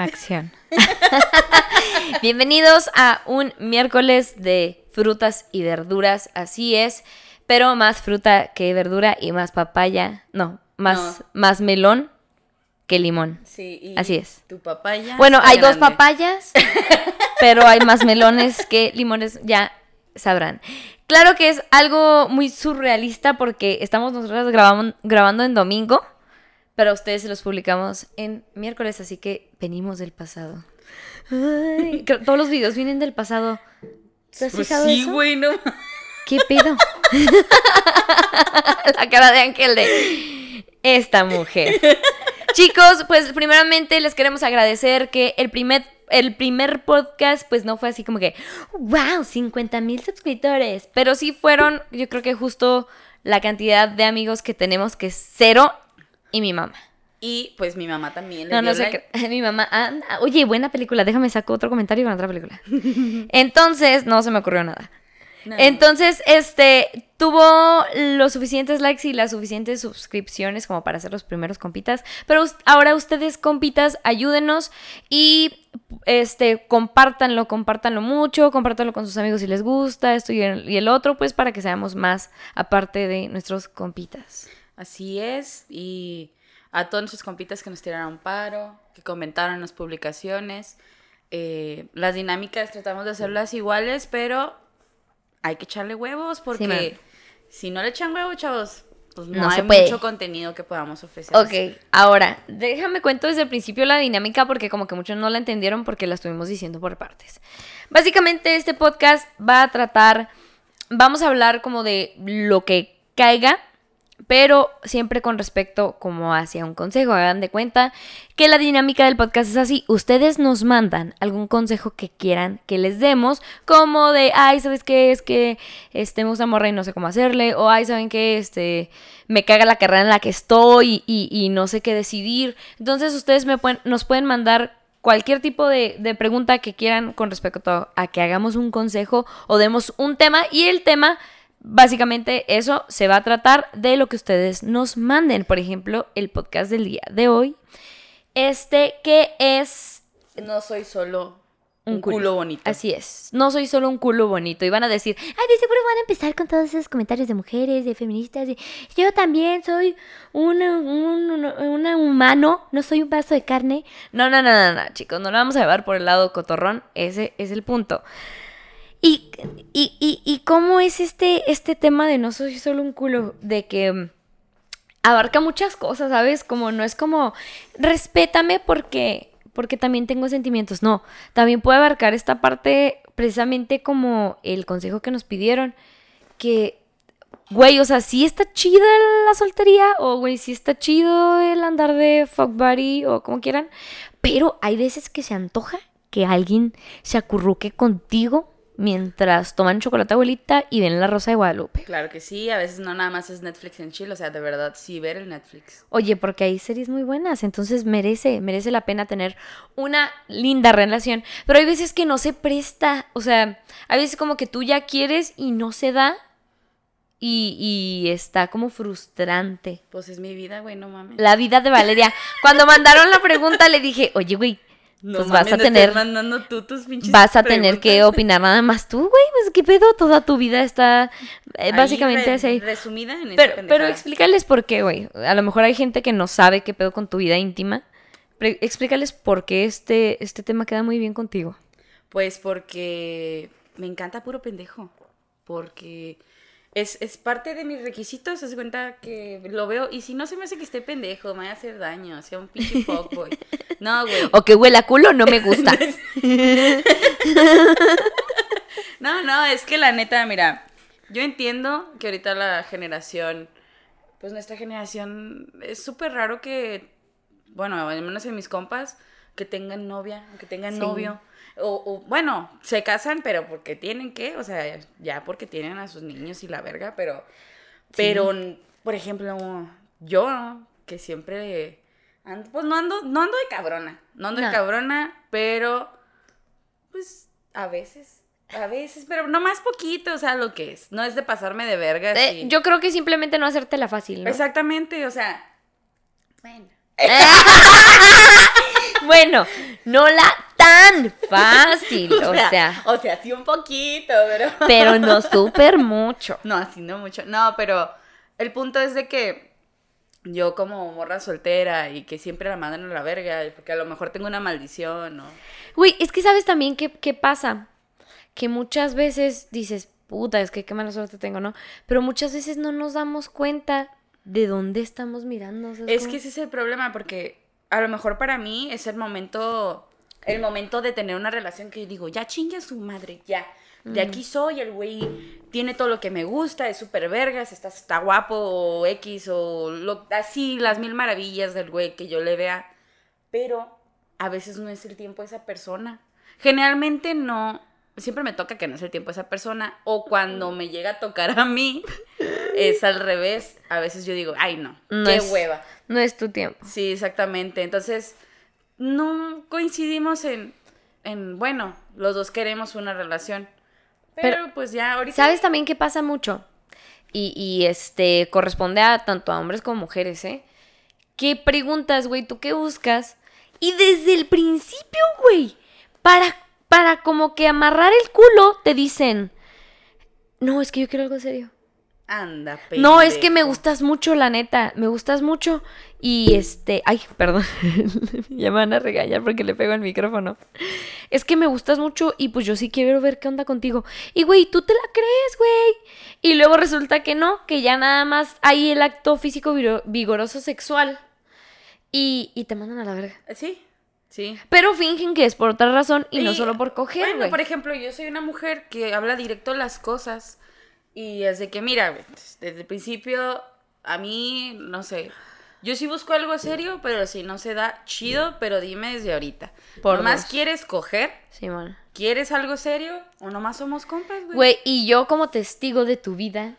Acción. Bienvenidos a un miércoles de frutas y verduras, así es, pero más fruta que verdura y más papaya, no, más, más melón que limón. Sí, y Así es. Tu papaya. Bueno, hay dos papayas, pero hay más melones que limones, ya sabrán. Claro que es algo muy surrealista porque estamos nosotros grabando, grabando en domingo, pero a ustedes se los publicamos en miércoles, así que venimos del pasado. Ay, todos los videos vienen del pasado. ¿Te has Pues fijado sí, eso? güey, no. ¿Qué pedo? La cara de Ángel de esta mujer. Chicos, pues primeramente les queremos agradecer que el primer, el primer podcast pues no fue así como que, wow, 50 mil suscriptores, pero sí fueron, yo creo que justo la cantidad de amigos que tenemos que es cero y mi mamá. Y pues mi mamá también le No, dio no sé like. Mi mamá. ah, oye, buena película. Déjame saco otro comentario con otra película. Entonces, no se me ocurrió nada. No. Entonces, este, tuvo los suficientes likes y las suficientes suscripciones como para ser los primeros compitas. Pero ahora ustedes, compitas, ayúdenos y, este, compártanlo, compártanlo mucho, compártanlo con sus amigos si les gusta, esto y el, y el otro, pues para que seamos más aparte de nuestros compitas. Así es. Y a todos nuestros compitas que nos tiraron paro, que comentaron en las publicaciones. eh, las dinámicas tratamos de hacerlas iguales, pero hay que echarle huevos porque man. si no le echan huevos, chavos, pues no, No hay puede. mucho contenido que podamos ofrecer. Ok, ahora, déjame cuento desde el principio la dinámica porque como que muchos no la entendieron porque la estuvimos diciendo por partes. Básicamente este podcast va a tratar, vamos a hablar como de lo que caiga, pero siempre con respecto como hacia un consejo. Hagan de cuenta que la dinámica del podcast es así. Ustedes nos mandan algún consejo que quieran que les demos, como de, ay, ¿sabes qué? Es que este, me gusta morra y no sé cómo hacerle, o ay, ¿saben qué? Este, me caga la carrera en la que estoy y, y no sé qué decidir. Entonces ustedes me pueden, nos pueden mandar cualquier tipo de, de pregunta que quieran con respecto a que hagamos un consejo o demos un tema y el tema básicamente eso se va a tratar de lo que ustedes nos manden. Por ejemplo, el podcast del día de hoy. Este que es No soy solo Un un, culo. culo. bonito. Así es. No soy solo un culo bonito. Y van a decir, ay, de seguro van a empezar con todos esos comentarios de mujeres, de feministas. de, Yo también soy una- un, un- humano, no soy un vaso de carne. No, no, no, no, no, chicos. No lo vamos a llevar por el lado cotorrón. Ese es el punto. Y, y, y, cómo es este, este tema de no soy solo un culo, de que mm, abarca muchas cosas, ¿sabes? Como no es como, respétame porque, porque también tengo sentimientos. No, también puede abarcar esta parte precisamente como el consejo que nos pidieron, que, güey, o sea, sí está chida la soltería, o güey, sí está chido el andar de fuck buddy, o como quieran, pero hay veces que se antoja que alguien se acurruque contigo mientras toman chocolate abuelita y ven la rosa de Guadalupe. Claro que sí, a veces no nada más es Netflix en Chile, o sea, de verdad sí ver el Netflix. Oye, porque hay series muy buenas, entonces merece, merece la pena tener una linda relación. Pero hay veces que no se presta, o sea, hay veces como que tú ya quieres y no se da y, y está como frustrante. Pues es mi vida, güey, no mames. La vida de Valeria. Cuando mandaron la pregunta le dije, oye, güey, No pues vas a mames, tener- mandando tú tus pinches vas a tener que preguntas. opinar nada más tú, güey, pues qué pedo, toda tu vida está eh, básicamente re- así. Resumida en esta Pero, pero pendejada. explícales por qué, güey. A lo mejor hay gente que no sabe qué pedo con tu vida íntima. Pre- explícales por qué este, este tema queda muy bien contigo. Pues porque me encanta puro pendejo. Porque es, es parte de mis requisitos. Se cuenta que lo veo. Y si no se me hace que esté pendejo, me va a hacer daño. Sea un pinche fuckboy. No, güey. O que huela culo, no me gusta. No, no, es que la neta, mira, yo entiendo que ahorita la generación, pues nuestra generación, es súper raro que, bueno, al menos en mis compas, que tengan novia, que tengan Sí. novio. O, o, bueno, se casan, pero porque tienen que, o sea, ya porque tienen a sus niños y la verga, pero, pero, por ejemplo, yo, que siempre, ando, pues no ando, no ando de cabrona, no ando No. de cabrona, pero, pues, a veces. A veces, pero no más poquito, o sea, lo que es. No es de pasarme de verga. Eh, yo creo que simplemente no hacértela fácil, ¿no? Exactamente, o sea. Bueno. Bueno, No la tan fácil, o sea. O sea, sí un poquito, pero. Pero no súper mucho. No, así no mucho. No, pero el punto es de que yo como morra soltera y que siempre la mandan a la verga, porque a lo mejor tengo una maldición o... Güey, es que sabes también qué, qué pasa. Que muchas veces dices, puta, es que qué mala suerte tengo, ¿no? Pero muchas veces no nos damos cuenta de dónde estamos mirando. ¿sabes Es que ese es el problema, porque a lo mejor para mí es el momento, el momento de tener una relación que yo digo, ya chingue a su madre, ya. De aquí soy, el güey tiene todo lo que me gusta, es súper vergas, está, está guapo, o X, o lo- así, las mil maravillas del güey que yo le vea. Pero a veces no es el tiempo de esa persona. Generalmente no, siempre me toca que no es el tiempo de esa persona, o cuando me llega a tocar a mí, es al revés. A veces yo digo, ay no, No qué es- hueva. No es tu tiempo. Sí, exactamente. Entonces, no coincidimos en, en, bueno, los dos queremos una relación. Pero, Pero, pues ya ahorita... ¿Sabes también qué pasa mucho? Y, y, este corresponde a tanto a hombres como mujeres, ¿eh? ¿Qué preguntas, güey? ¿Tú qué buscas? Y desde el principio, güey, para, para como que amarrar el culo, te dicen, no, es que yo quiero algo serio. Anda, No, es que me pendejo. gustas mucho, la neta. Me gustas mucho. Y este. Ay, perdón. ya me van a regañar porque le pego el micrófono. Es que me gustas mucho y pues yo sí quiero ver qué onda contigo. Y güey, tú te la crees, güey. Y luego resulta que no, que ya nada más hay el acto físico vigoroso sexual. Y, y te mandan a la verga. Sí, sí. Pero fingen que es por otra razón y, no solo por coger, Bueno, por ejemplo, yo soy una mujer que habla directo las cosas. Y es de que, mira, güey, desde el principio, a mí, no sé. Yo sí busco algo serio, pero si no se da, chido, pero dime desde ahorita. Por ¿Nomás dos. quieres coger? Simón. ¿Quieres algo serio? ¿O nomás somos compas, güey? Güey, y yo como testigo de tu vida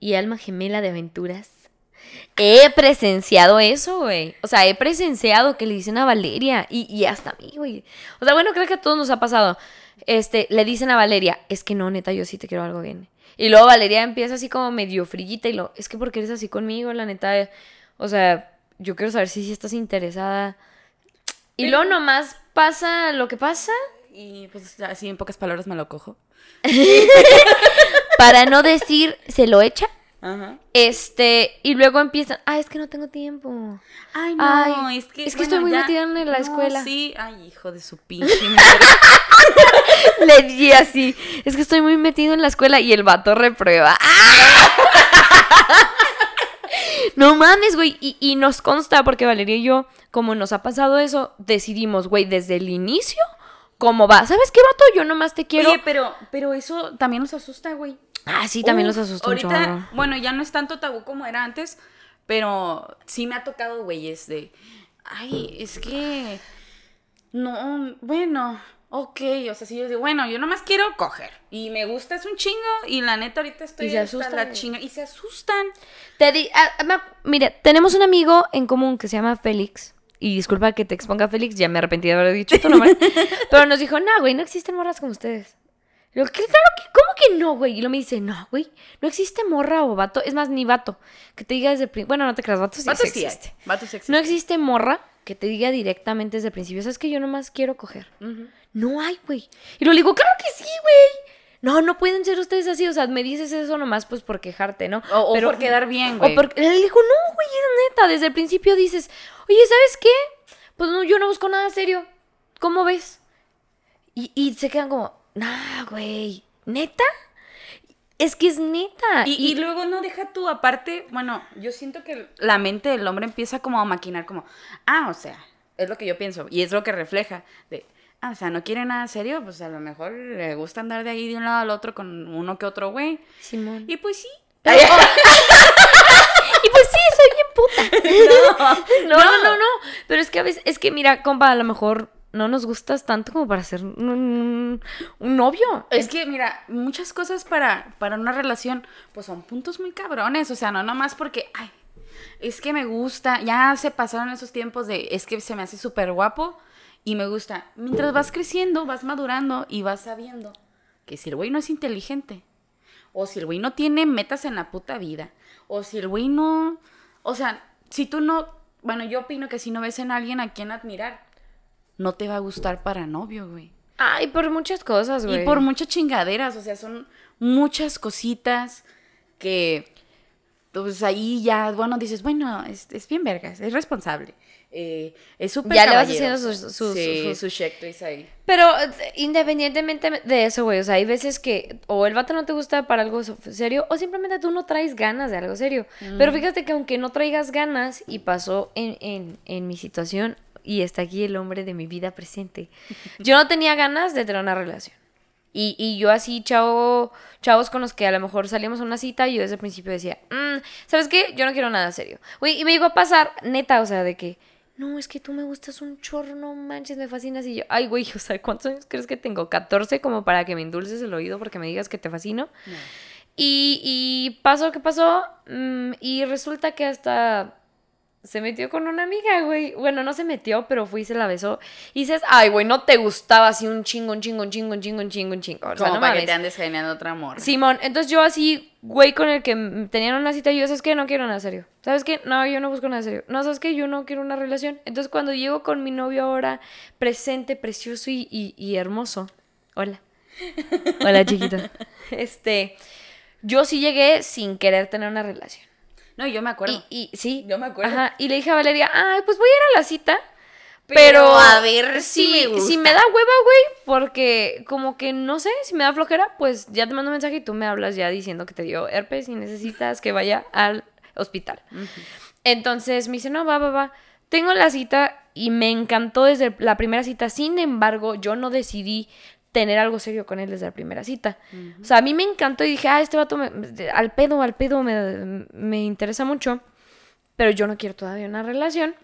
y alma gemela de aventuras, he presenciado eso, güey. O sea, he presenciado que le dicen a Valeria y, y hasta a mí, güey. O sea, bueno, creo que a todos nos ha pasado. Este, le dicen a Valeria, es que no, neta, yo sí te quiero algo bien. Y luego Valeria empieza así como medio frillita y lo, es que porque eres así conmigo, la neta, o sea, yo quiero saber si sí estás interesada. Y luego nomás pasa lo que pasa Y pues así en pocas palabras me lo cojo. para no decir se lo echa. Ajá. Este, y luego empiezan, ah, es que no tengo tiempo. Ay, no, Ay, es que. es que estoy muy metida en la No, escuela. Sí, ay, hijo de su pinche. Le di así, es que estoy muy metido en la escuela y el vato reprueba. ¡Ah! No mames, güey. Y, y nos consta, porque Valeria y yo, como nos ha pasado eso, decidimos, güey, desde el inicio, ¿cómo va? ¿Sabes qué, vato? Yo nomás te quiero. Oye, pero, pero eso también nos asusta, güey. ah, sí, también Uf, los asusta Ahorita, bueno, ya no es tanto tabú como era antes, pero sí me ha tocado, güeyes, de. Ay, es que. No, bueno, ok. O sea, sí, yo digo, bueno, yo nomás quiero coger. Y me gusta, es un chingo. Y la neta, ahorita estoy Y se asustan, la güey. chinga. Y se asustan. Te di, ah, me- mira, tenemos un amigo en común que se llama Félix. Y disculpa que te exponga Félix, ya me arrepentí de haber dicho tu nombre. pero nos dijo, no, güey, no existen morras como ustedes. ¿Qué? Claro que, ¿cómo que no, güey? Y lo me dice, no, güey, no existe morra o vato. Es más, ni vato. Que te diga desde el principio. Bueno, no te creas, vato sí, Vatos sí hay, existe. sí existen. No existe morra que te diga directamente desde el principio, ¿sabes que yo nomás quiero coger? No hay, güey. Y lo digo, claro que sí, güey. No, no pueden ser ustedes así. O sea, me dices eso nomás pues por quejarte, ¿no? O, o Pero- por quedar bien, o güey. porque él dijo, no, güey, es neta. Desde el principio dices, oye, ¿sabes qué? Pues no, yo no busco nada serio. ¿Cómo ves? Y, y se quedan como, nah, güey, ¿neta? Es que es neta. Y, y luego no deja tú, aparte, bueno, yo siento que la mente del hombre empieza como a maquinar, como, ah, o sea, es lo que yo pienso, y es lo que refleja, de, ah, o sea, no quiere nada serio, pues a lo mejor le gusta andar de ahí de un lado al otro con uno que otro güey. Simón. Y pues sí. Y pues sí, soy bien puta. No, no, no, no. Pero es que a veces, es que mira, compa, a lo mejor no nos gustas tanto como para ser un, un- novio. Es que, mira, muchas cosas para, para una relación, pues son puntos muy cabrones, o sea, no nomás porque, ay, es que me gusta, ya se pasaron esos tiempos de, es que se me hace súper guapo y me gusta. Mientras vas creciendo, vas madurando y vas sabiendo que si el güey no es inteligente, o si el güey no tiene metas en la puta vida, o si el güey no, o sea, si tú no, bueno, yo opino que si no ves en alguien a quien admirar, no te va a gustar para novio, güey. Ay, por muchas cosas, güey. Y por muchas chingaderas, o sea, son muchas cositas que, pues ahí ya, bueno, dices, bueno, es, es bien vergas, es responsable. Eh, es súper Ya le vas haciendo sus- sus- sí, sus- ahí. Pero independientemente de eso, güey, o sea, hay veces que o el vato no te gusta para algo serio o simplemente tú no traes ganas de algo serio. Pero fíjate que aunque no traigas ganas, y pasó en, en, en mi situación, y está aquí el hombre de mi vida presente, yo no tenía ganas de tener una relación. Y, y yo así, chavo, chavos con los que a lo mejor salíamos a una cita, yo desde el principio decía, "Mm, ¿sabes qué? Yo no quiero nada serio. Güey, y me llegó a pasar, neta, o sea, de que, no, es que tú me gustas un chorro, no manches, me fascinas. Y yo, ay, güey, o sea, ¿cuántos años crees que tengo? ¿14 como para que me endulces el oído porque me digas que te fascino? Y, y pasó lo que pasó, mm, y resulta que hasta se metió con una amiga, güey. Bueno, no se metió, pero fui y se la besó. Y dices, ay, güey, no te gustaba así un chingo, un chingo, un chingo, un chingo, un chingo, un chingo. O sea, Como no para que mames. te andes generando otra amor. Simón, entonces yo así, güey, con el que tenían una cita, yo, ¿sabes qué? No quiero nada serio. ¿Sabes qué? No, yo no busco nada serio. No, ¿sabes qué? Yo no quiero una relación. Entonces cuando llego con mi novio ahora, presente, precioso y, y- y hermoso. Hola. Hola, chiquito. Este, yo sí llegué sin querer tener una relación. No, yo me acuerdo. Y, y sí. Yo me acuerdo. Ajá, y le dije a Valeria, ay, pues voy a ir a la cita. Pero Pero, a ver si me gusta. si me da hueva, güey, porque como que no sé, si me da flojera, pues ya te mando un mensaje y tú me hablas ya diciendo que te dio herpes y necesitas que vaya al hospital. Entonces me dice, no, va, va, va. Tengo la cita y me encantó desde la primera cita. Sin embargo, yo no decidí tener algo serio con él desde la primera cita. O sea, a mí me encantó y dije, ah, este vato me- al pedo, al pedo me, me interesa mucho. Pero yo no quiero todavía una relación.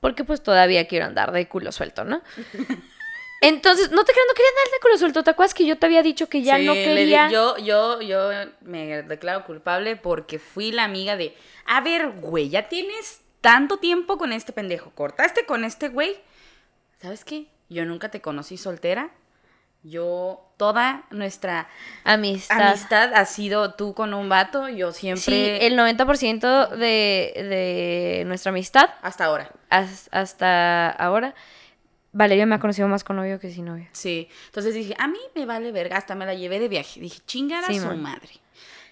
Porque pues todavía quiero andar de culo suelto, ¿no? Entonces, no te creas, no quería andar de culo suelto. ¿Te acuerdas que yo te había dicho que ya Sí, no le di- quería? yo, yo, yo me declaro culpable porque fui la amiga de, a ver, güey, ya tienes tanto tiempo con este pendejo, cortaste con este güey. ¿Sabes qué? Yo nunca te conocí soltera. Yo, toda nuestra Amistad. amistad ha sido tú con un vato. Yo siempre, Sí, el 90% de, de nuestra amistad hasta ahora. has- hasta ahora, Valeria me ha conocido más con novio que sin novio. Sí. Entonces dije, a mí me vale verga. Hasta me la llevé de viaje. Dije, chingar a Sí, su man. madre.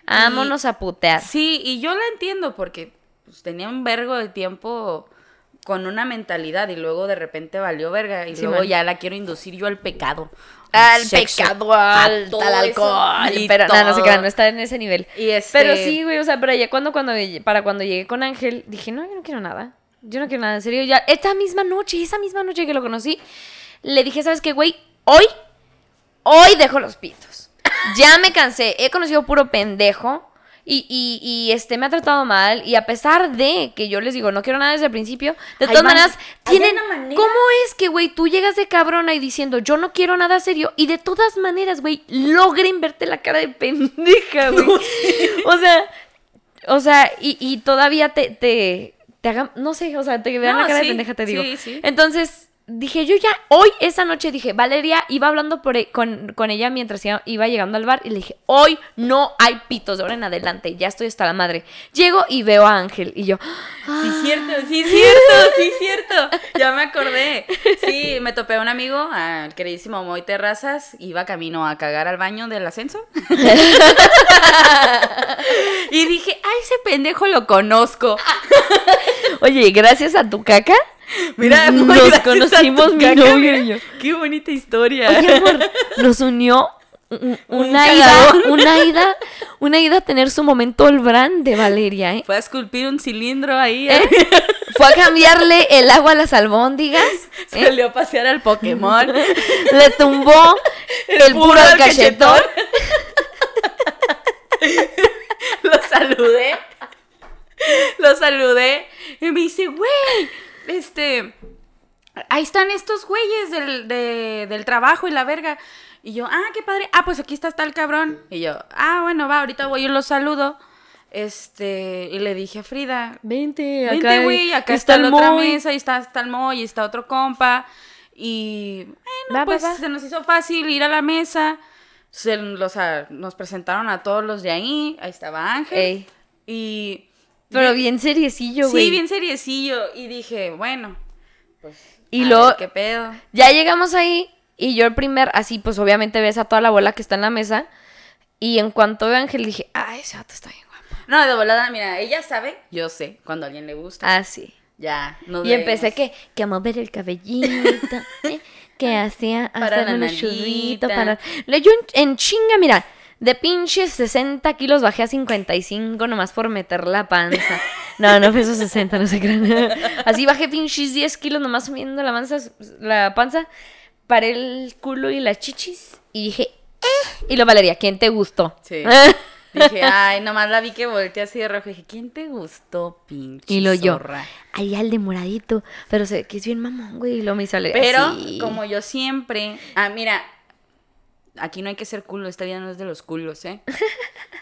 Vámonos a putear. Sí, y yo la entiendo porque pues, tenía un vergo de tiempo con una mentalidad y luego de repente valió verga y Sí, luego man. ya la quiero inducir yo al pecado. Al sexo, pecado, al, alcohol. y Pero no, no se crean, no está en ese nivel. Y este, Pero sí, güey, o sea, pero ya cuando, cuando, para cuando llegué con Ángel, dije, no, yo no quiero nada. Yo no quiero nada, en serio. Ya, esta misma noche, esa misma noche que lo conocí, le dije, ¿sabes qué, güey? Hoy, hoy dejo los pitos. Ya me cansé, he conocido puro pendejo. Y, y, y, este me ha tratado mal. Y a pesar de que yo les digo, no quiero nada desde el principio, de todas maneras, tienen. manera- ¿Cómo es que, güey, tú llegas de cabrona y diciendo, yo no quiero nada serio? Y de todas maneras, güey, logren verte la cara de pendeja, güey. o sea, o sea, y, y todavía te, te, te hagan, no sé, o sea, te vean No, la cara sí, de pendeja, te digo. sí, sí. Entonces, dije, yo ya, hoy, esa noche, dije, Valeria, iba hablando por, e- con, con ella mientras iba- llegando al bar y le dije, hoy no hay pitos de ahora en adelante, ya estoy hasta la madre. Llego y veo a Ángel y yo, Sí, cierto, sí, cierto, sí, cierto. Ya me acordé. Sí, me topé a un amigo, al queridísimo Moy Terrazas, iba camino a cagar al baño del ascenso. y dije, ay, ese pendejo lo conozco. oye, gracias a tu caca, Mira, nos conocimos mi novio mira. y yo. Qué bonita historia. Oye, amor, nos unió un- Un una ida, una ida, una ida a tener su momento Olbrán de Valeria, ¿eh? Fue a esculpir un cilindro ahí. ¿Eh? Fue a cambiarle el agua a las albóndigas, ¿eh? Salió a pasear al Pokémon. le tumbó el, puro al cachetón. Lo saludé. Lo saludé. Y me dice, güey, este. Ahí están estos güeyes del, de- del trabajo y la verga. Y yo, ah, qué padre. Ah, pues aquí está tal cabrón. Y yo, ah, bueno, va, ahorita voy y los saludo. Este, y le dije a Frida, Vente, Vente, güey, acá está, la otra mesa, y está, está el Moy, está otro compa. Y bueno, Va, va, pues va. se nos hizo fácil ir a la mesa. Se los, a- nos presentaron a todos los de ahí. Ahí estaba Ángel. Ey, Y. pero bien seriecillo, güey. Sí, bien seriecillo. Y dije, bueno, pues. Y a luego- ver ¿Qué pedo? Ya llegamos ahí y yo el primer, así pues obviamente ves a toda la bola que está en la mesa. Y en cuanto veo a Ángel dije, ay, ese vato está bien guapo. No, de volada, mira, ella sabe, yo sé, cuando a alguien le gusta. Ah, sí. Ya, no Y empecé que, que a mover el cabellito, ¿eh? que hacía Para hacer churritos, nalguita. para... Yo en, en chinga, mira, de pinches 60 kilos bajé a 55 nomás por meter la panza. No, no esos 60, no sé qué. Así bajé pinches 10 kilos nomás subiendo la panza, la panza, paré el culo y las chichis y dije, eh. Y lo Valeria, ¿quién te gustó? Sí. Dije, ay, nomás la vi que volteé así de rojo. Dije, ¿quién te gustó, pinche Y lo yo, zorra? ahí al de moradito, pero se que es bien mamón, güey, y lo me hizo Pero, como yo siempre. Ah, mira. Aquí no hay que ser culo, esta vida no es de los culos, ¿eh?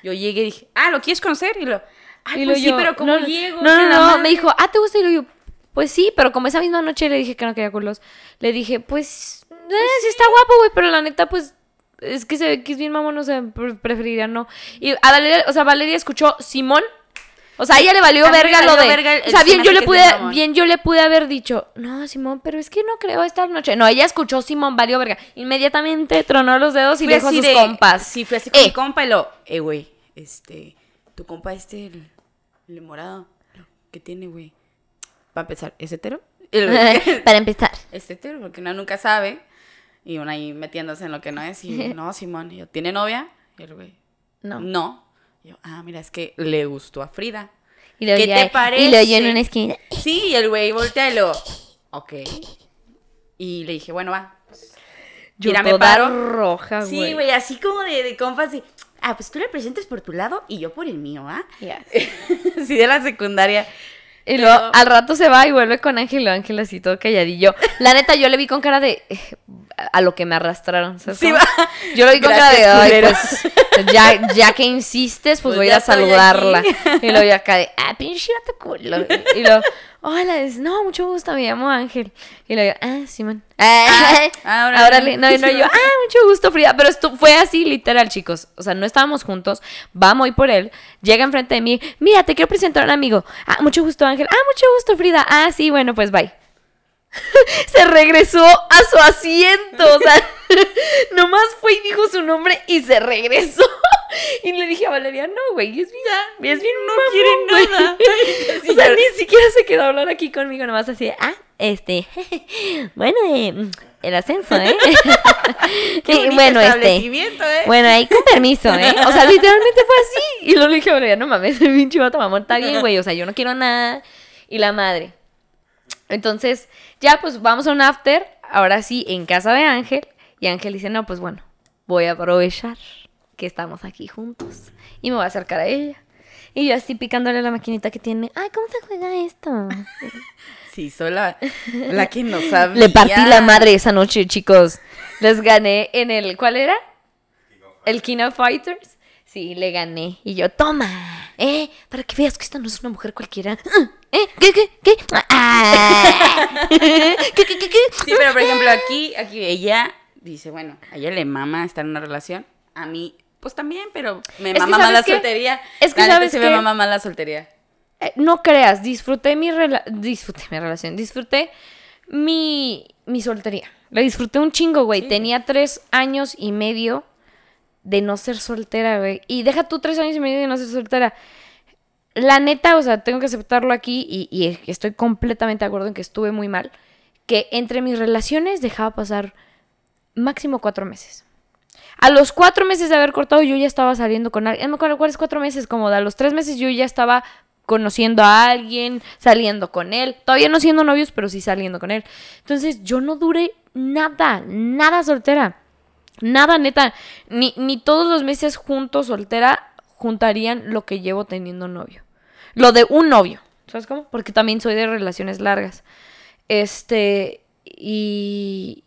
Yo llegué y dije, ah, ¿lo quieres conocer? Y lo, ay, Y pues lo sí, yo, pero ¿cómo no, no, llego? No, no, no, madre- me dijo, ah, ¿te gusta? Y lo yo, pues sí, pero como esa misma noche le dije que no quería culos, le dije, pues, eh, sí está guapo, güey, pero la neta, pues, es que se ve que es bien mamón, o sea, pre- preferiría no. Y a Valeria, o sea, Valeria escuchó Simón, o sea, a ella le valió A verga lo de, verga el- o sea, se bien yo le pude, bien yo le pude haber dicho, no, Simón, pero es que no creo esta noche. No, ella escuchó Simón, valió verga. Inmediatamente tronó los dedos y Fui le dijo a sus de- compas. Sí, fui así con Eh. mi compa y lo, eh, güey, este, tu compa este, el, el morado, ¿qué tiene, güey? Para empezar, ¿es hetero? Para empezar. es hetero, porque uno nunca sabe. Y uno ahí metiéndose en lo que no es. Y no, Simón, y yo, ¿tiene novia? Y el güey, No. no. Y yo, ah, mira, es que le gustó a Frida. Y lo ¿Qué te Y lo parece? oyó en una esquina. Sí, y el güey voltea y lo, ok. Y le dije, bueno, va. Yo Mira, me paro. roja, güey. Sí, güey, así como de, de compas ah, pues tú le presentes por tu lado y yo por el mío, ¿ah? Yes. sí, de la secundaria. Y luego Pero- al rato se va y vuelve con Ángel, y Ángel así todo calladillo. La neta, yo le vi con cara de eh, a lo que me arrastraron. ¿sabes Sí. Yo lo Gracias, cara de, ay, culero". pues, ya, ya que insistes, pues, Pues voy a ir saludarla. aquí. Y luego yo acá de, ah, pinche tu culo. Y luego, hola, es, no, mucho gusto, me llamo Ángel. Y luego, ah, Simón. Ah, ah, órale. órale. No, y no, yo, ah, mucho gusto, Frida. Pero esto fue así, literal, chicos. O sea, no estábamos juntos. Vamos voy por él. Llega enfrente de mí. Mira, te quiero presentar a un amigo. Ah, mucho gusto, Ángel. Ah, mucho gusto, Frida. Ah, sí, bueno, pues bye. Se regresó a su asiento. O sea, nomás fue y dijo su nombre y se regresó. Y le dije a Valeria, no, güey, es bien, es bien no mamón, quiere güey". nada. O sea, ni siquiera se quedó a hablar aquí conmigo, nomás así, ah, este, bueno, eh, el ascenso, ¿eh? Qué bueno, este, ¿eh? bueno, ahí con permiso, ¿eh? O sea, literalmente fue así. Y luego le dije a Valeria, no mames, el pinche vato mamón está bien, güey, o sea, yo no quiero nada. Y la madre. Entonces, ya pues vamos a un after, ahora sí, en casa de Ángel. Y Ángel dice, no, pues bueno, voy a aprovechar que estamos aquí juntos. Y me voy a acercar a ella. Y yo así picándole la maquinita que tiene. Ay, ¿cómo se juega esto? Sí, soy la, la que no sabía. Le partí la madre esa noche, chicos. Les gané en el. ¿Cuál era? El King of Fighters. Sí, le gané. Y yo, toma, ¿eh? Para que veas que esta no es una mujer cualquiera. ¿Eh? ¿Qué, qué, qué? Ah. ¿Qué, qué, qué, qué? Sí, pero por ejemplo, aquí, aquí ella dice, bueno, a ella le mama estar en una relación. A mí, pues también, pero me Es que, mama más ¿sabes la soltería. Es que, La neta, ¿sabes qué? me mama más la soltería. Eh, no creas, disfruté mi, rela- disfruté mi relación, disfruté mi, mi soltería. La disfruté un chingo, güey. Sí. Tenía tres años y medio de no ser soltera, güey. Y deja tú tres años y medio de no ser soltera. La neta, o sea, tengo que aceptarlo aquí y, estoy completamente de acuerdo en que estuve muy mal. Que entre mis relaciones dejaba pasar máximo cuatro meses. A los cuatro meses de haber cortado, yo ya estaba saliendo con alguien. No me acuerdo cuáles cuatro meses, como de a los tres meses yo ya estaba conociendo a alguien, saliendo con él. Todavía no siendo novios, pero sí saliendo con él. Entonces yo no duré nada, nada soltera. Nada, neta. Ni, ni todos los meses juntos, soltera, juntarían lo que llevo teniendo novio. Lo de un novio. ¿Sabes cómo? Porque también soy de relaciones largas. Este. Y.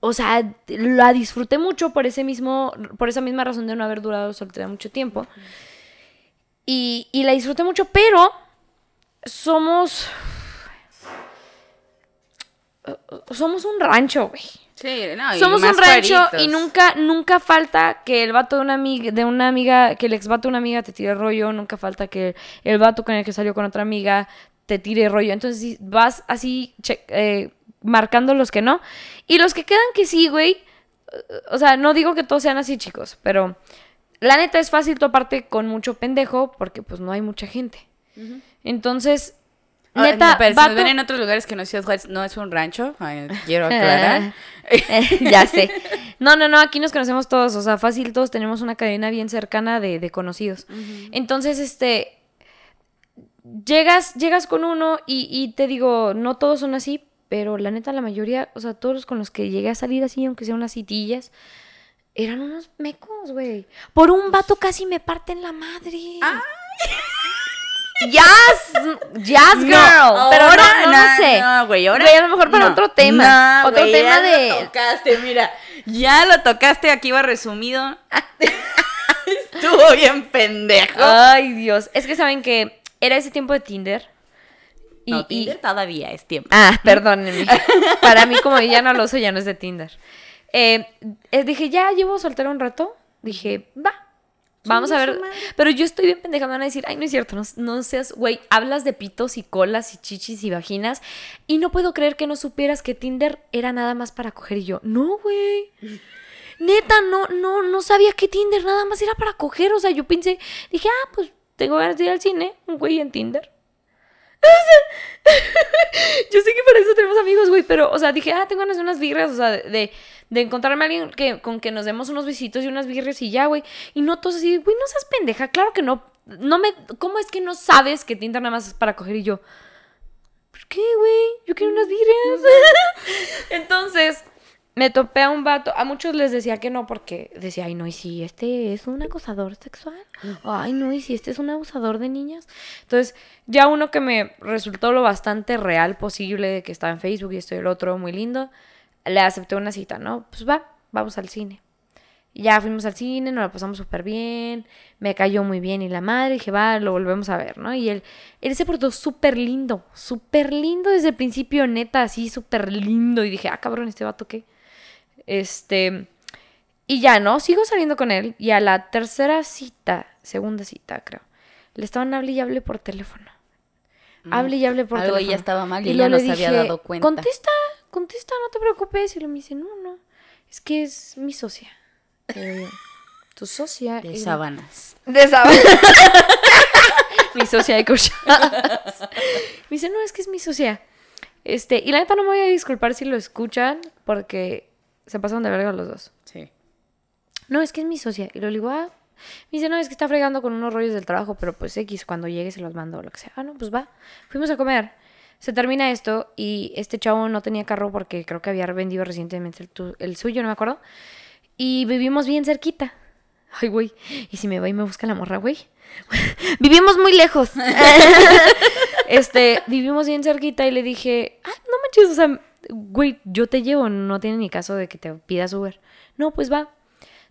O sea, la disfruté mucho por ese mismo. Por esa misma razón de no haber durado soltera mucho tiempo. Y, y la disfruté mucho, pero somos. Somos un rancho, güey. Sí, no, y Somos un rancho y nunca, nunca falta que el vato de una amiga, de una amiga, que el ex vato de una amiga te tire rollo, nunca falta que el vato con el que salió con otra amiga te tire rollo. Entonces si vas así che- eh, marcando los que no. Y los que quedan que sí, güey. O sea, no digo que todos sean así, chicos, pero la neta es fácil toparte con mucho pendejo porque pues no hay mucha gente. Entonces, neta, no, pero si ven en otros lugares que no es Juárez, no es un rancho, ay, quiero aclarar. ya sé. No, no, no, aquí nos conocemos todos, o sea, fácil, todos tenemos una cadena bien cercana de, de conocidos. Entonces, este, llegas, llegas con uno y, y te digo, no todos son así, pero la neta, la mayoría, o sea, todos los con los que llegué a salir así, aunque sean unas citillas, eran unos mecos, güey. Por un vato casi me parten la madre. Yes, yes, girl. pero no, no, no sé. No, güey, ahora. Güey, a lo mejor para otro tema. Otro güey, tema ya de. Lo tocaste, mira. Ya lo tocaste, aquí va resumido. Estuvo bien pendejo. Ay, Dios. Es que saben que era ese tiempo de Tinder. Y, no, y- Tinder todavía es tiempo. Ah, perdónenme. Para mí, como ya no lo uso, ya no es de Tinder. Eh, eh, dije, ya llevo soltero un rato. Dije, va. Vamos a ver. Pero yo estoy bien pendeja. Me van a decir, ay, no es cierto. No, no seas, güey. Hablas de pitos y colas y chichis y vaginas. Y no puedo creer que no supieras que Tinder era nada más para coger. Y yo, no, güey. Neta, no, no, no sabía que Tinder nada más era para coger. O sea, yo pensé, dije, ah, pues tengo ganas de ir al cine, un güey en Tinder. Yo sé que para eso tenemos amigos, güey, pero, o sea, dije, ah, tengo ganas de unas birras, o sea, de, de, de encontrarme a alguien que, con que nos demos unos besitos y unas birras y ya, güey. Y no todos así, güey, no seas pendeja, claro que no. No me, ¿cómo es que no sabes que Tinder nada más es para coger y yo? ¿Por qué, güey? Yo quiero unas birras. Entonces, me topé a un vato. A muchos les decía que no porque decía, ay, no, y si este es un acosador sexual. Ay, no, y si este es un abusador de niñas. Entonces, ya uno que me resultó lo bastante real posible, que estaba en Facebook y esto y el otro, muy lindo, le acepté una cita, ¿no? Pues va, vamos al cine. Y ya fuimos al cine, nos la pasamos súper bien, me cayó muy bien y la madre, dije, va, lo volvemos a ver, ¿no? Y él, él se portó súper lindo, súper lindo desde el principio, neta, así súper lindo. Y dije, ah, cabrón, este vato, ¿qué? Este, y ya, ¿no? Sigo saliendo con él y a la tercera cita, segunda cita, creo, le estaban hable y hable por teléfono. Hable y hable por Mm. Algo teléfono. ya estaba mal y luego ella no se había dado cuenta. Contesta, contesta, no te preocupes. Y lo me dice, no, no, es que es mi socia. Tu socia. De Y- sábanas. de sábado. mi socia de cochadas. Me dice, no, es que es mi socia. Este, y la neta no me voy a disculpar si lo escuchan, porque se pasaron de verga los dos. Sí. No, es que es mi socia. Y lo digo, ah. Me dice, no, es que está fregando con unos rollos del trabajo, pero pues X, cuando llegue se los mando o lo que sea. Ah, no, pues va. Fuimos a comer. Se termina esto y este chavo no tenía carro porque creo que había vendido recientemente el, tu- el suyo, no me acuerdo. Y vivimos bien cerquita. Ay, güey. ¿Y si me va y me busca la morra, güey? Vivimos muy lejos. este, vivimos bien cerquita y le dije, ah, no manches, o sea, güey, yo te llevo, no tiene ni caso de que te pidas Uber. No, pues va.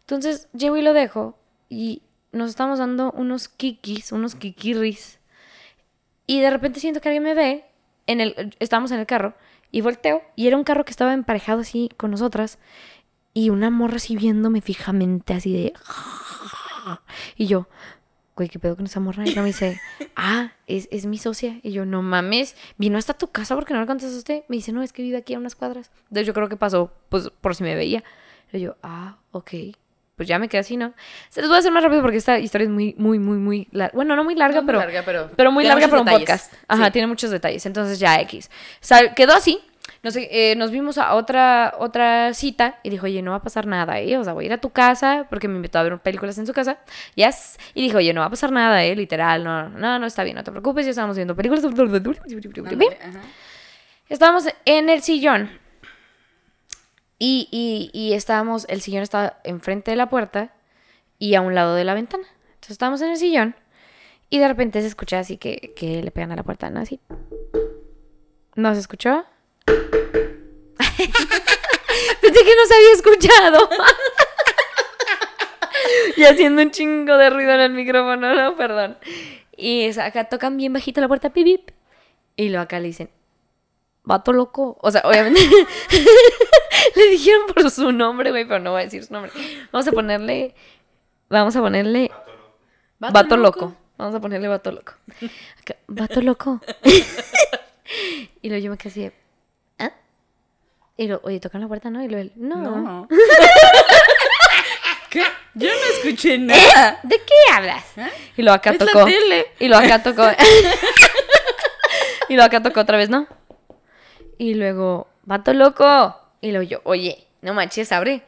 Entonces llevo y lo dejo y nos estamos dando unos kikis, unos kikirris. Y de repente siento que alguien me ve, en el, estábamos en el carro, y volteo, y era un carro que estaba emparejado así con nosotras, y una morra así viéndome fijamente, así de... Y yo, güey, ¿qué pedo con esa morra? Y ella me dice, ah, es, es mi socia. Y yo, no mames, vino hasta tu casa porque no le contestaste. Me dice, no, es que vive aquí a unas cuadras. Entonces yo creo que pasó, pues, por si me veía. Y yo, ah, ok. Pues ya me quedé así, ¿no? Se los voy a hacer más rápido porque esta historia es muy, muy, muy, muy larga. Bueno, no muy larga, No muy pero, larga, pero pero muy larga para un podcast. Ajá, Sí. tiene muchos detalles. Entonces ya X. Sal- quedó así. Nos, eh, nos vimos a otra, otra cita y dijo, oye, no va a pasar nada, ¿eh? O sea, voy a ir a tu casa porque me invitó a ver películas en su casa. Yes. Y dijo, oye, no va a pasar nada, ¿eh? Literal, no, no, no está bien, no te preocupes, ya estábamos viendo películas. Estábamos en el sillón. Y, y, estábamos, el sillón estaba enfrente de la puerta y a un lado de la ventana. Entonces estábamos en el sillón y de repente se escucha así que, que le pegan a la puerta, ¿no? Así. ¿No se escuchó? Pensé que no se había escuchado. y haciendo un chingo de ruido en el micrófono, no, perdón. Y acá tocan bien bajito la puerta, pip, pip. Y luego acá le dicen, vato loco. O sea, obviamente le dijeron por su nombre, güey, pero no voy a decir su nombre. Vamos a ponerle, vamos a ponerle vato, loco. Vamos a ponerle vato loco. Vato loco. y luego yo me quedé así de, ¿ah? Y lo, oye, tocan la puerta, ¿no? Y lo, él, no. No. ¿Qué? Yo no escuché nada. ¿De qué hablas? ¿Eh? Y lo acá Es la tocó. tele. Y lo acá tocó. y lo acá tocó otra vez, ¿no? Y luego, vato loco. Y luego yo, oye, no manches, abre.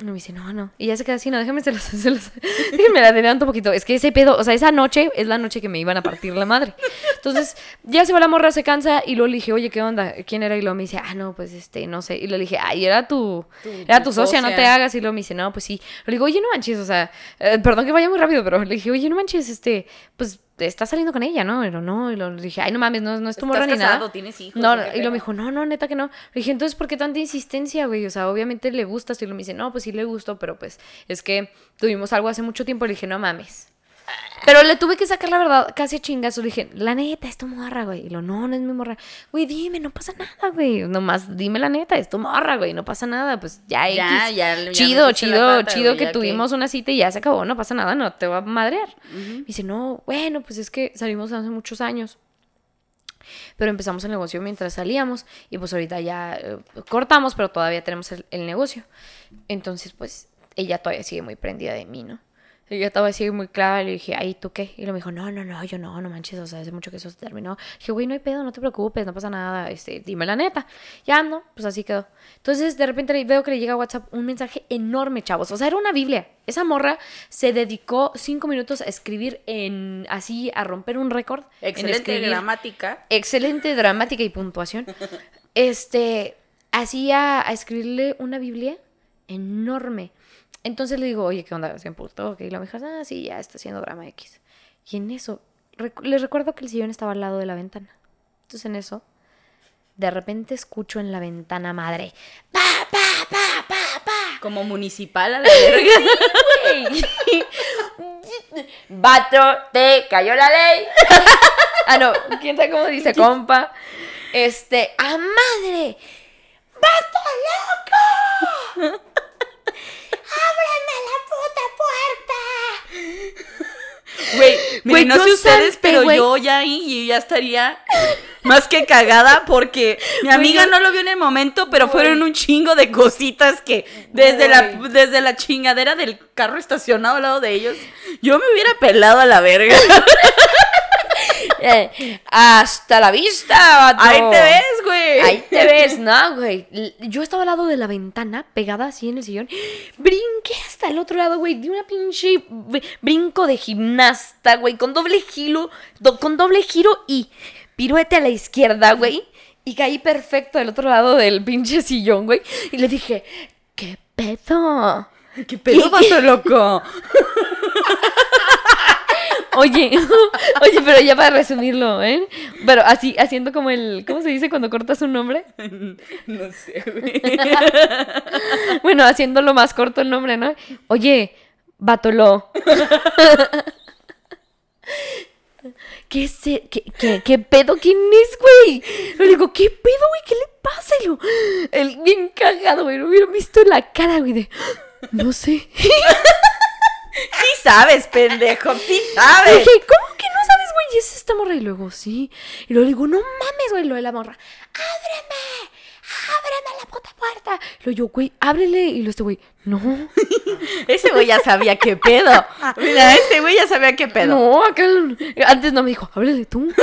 Y me dice, no, no. Y ya se queda así, no, déjame se los, se los- déjame la adelanto un poquito. Es que ese pedo, o sea, esa noche es la noche que me iban a partir la madre. Entonces, ya se va la morra, se cansa. Y luego le dije, oye, ¿qué onda? ¿Quién era? Y luego me dice, ah, no, pues este, no sé. Y le dije, ay, era tu, Tu- era tu socia, no te hagas. Y luego me dice, no, pues sí. Le digo, oye, no manches, o sea, eh, perdón que vaya muy rápido, pero le dije, oye, no manches, este, pues estás saliendo con ella, ¿no? Y lo no, y lo dije, ay, no mames, no, no es tu morra ¿Estás ni casado? nada. ¿Tienes hijos? No, ¿O no, qué y lo me dijo, no, no, neta que no. Le dije, entonces, ¿por qué tanta insistencia, güey? O sea, obviamente le gustas. Y lo me dice, no, pues sí le gustó, pero pues es que tuvimos algo hace mucho tiempo. Le dije, no mames. Pero le tuve que sacar la verdad casi a chingazo. Le dije, la neta, es tu morra, güey. Y lo, no, no es mi morra. Güey, dime, no pasa nada, güey. Nomás dime la neta, es tu morra, güey. No pasa nada. Pues ya, Ya, X. ya, ya chido, chido, pata, chido que tuvimos una cita y ya se acabó. No pasa nada, no te va a madrear. Dice, no, bueno, pues es que salimos hace muchos años. Pero empezamos el negocio mientras salíamos y pues ahorita ya eh, cortamos, pero todavía tenemos el, el negocio. Entonces, pues ella todavía sigue muy prendida de mí, ¿no? Ella todavía sigue muy clara, le dije, ay, ¿tú qué? Y lo me dijo, no, no, no, yo no, no manches, o sea, hace mucho que eso se terminó. dije, güey, no hay pedo, no te preocupes, no pasa nada, este, dime la neta. Ya, no, pues así quedó. Entonces, de repente veo que le llega a WhatsApp un mensaje enorme, chavos. O sea, era una Biblia. Esa morra se dedicó cinco minutos a escribir en, así, a romper un récord. en Excelente escribir gramática. excelente dramática y puntuación. Este, hacía a escribirle una Biblia enorme. Entonces le digo, oye, ¿qué onda? ¿Se emputó? Y la mija, ah, sí, ya está haciendo drama X. Y en eso, recu- les recuerdo que el sillón estaba al lado de la ventana. Entonces en eso, de repente escucho en la ventana madre, pa, pa, pa, pa, pa. Como municipal a la verga. Vato, te cayó la ley. ah, no, quién sabe cómo dice, compa. Este, ¡a madre! ¡Vato loco! ¡Ábreme la puta puerta! Güey, Güey, no sé ustedes, pero yo ya ahí ya estaría más que cagada porque mi amiga no lo vio en el momento, pero fueron un chingo de cositas que desde la, desde la chingadera del carro estacionado al lado de ellos, yo me hubiera pelado a la verga. Eh, hasta la vista, vato. Ahí te ves, güey. Ahí te ves, no, güey. Yo estaba al lado de la ventana, pegada así en el sillón. Brinqué hasta el otro lado, güey. Di una pinche br- brinco de gimnasta, güey. Con doble giro, do- con doble giro y piruete a la izquierda, güey. Y caí perfecto del otro lado del pinche sillón, güey. Y le dije, ¿qué pedo? ¿Qué pedo, vato loco? Oye, oye, pero ya para resumirlo, ¿eh? Pero así, haciendo como el, ¿cómo se dice cuando cortas un nombre? No sé, güey. Bueno, haciéndolo más corto el nombre, ¿no? Oye, Batolo. ¿Qué, se, qué, qué, qué pedo? ¿Quién es, güey? Le digo, ¿qué pedo, güey? ¿Qué le pasa? Y lo, el bien cagado, güey. No hubiera visto la cara, güey, de... No sé. Sí sabes, pendejo, sí sabes. dije, ¿cómo que no sabes, güey? Y es esta morra. Y luego, sí. Y luego le digo, no mames, güey, lo de la morra. ¡Ábreme! ¡Ábreme la puta puerta! Y luego yo, güey, ábrele. Y luego este güey, no. Ese güey ya sabía qué pedo. Mira, ese güey ya sabía qué pedo. No, acá antes no me dijo, háblale tú.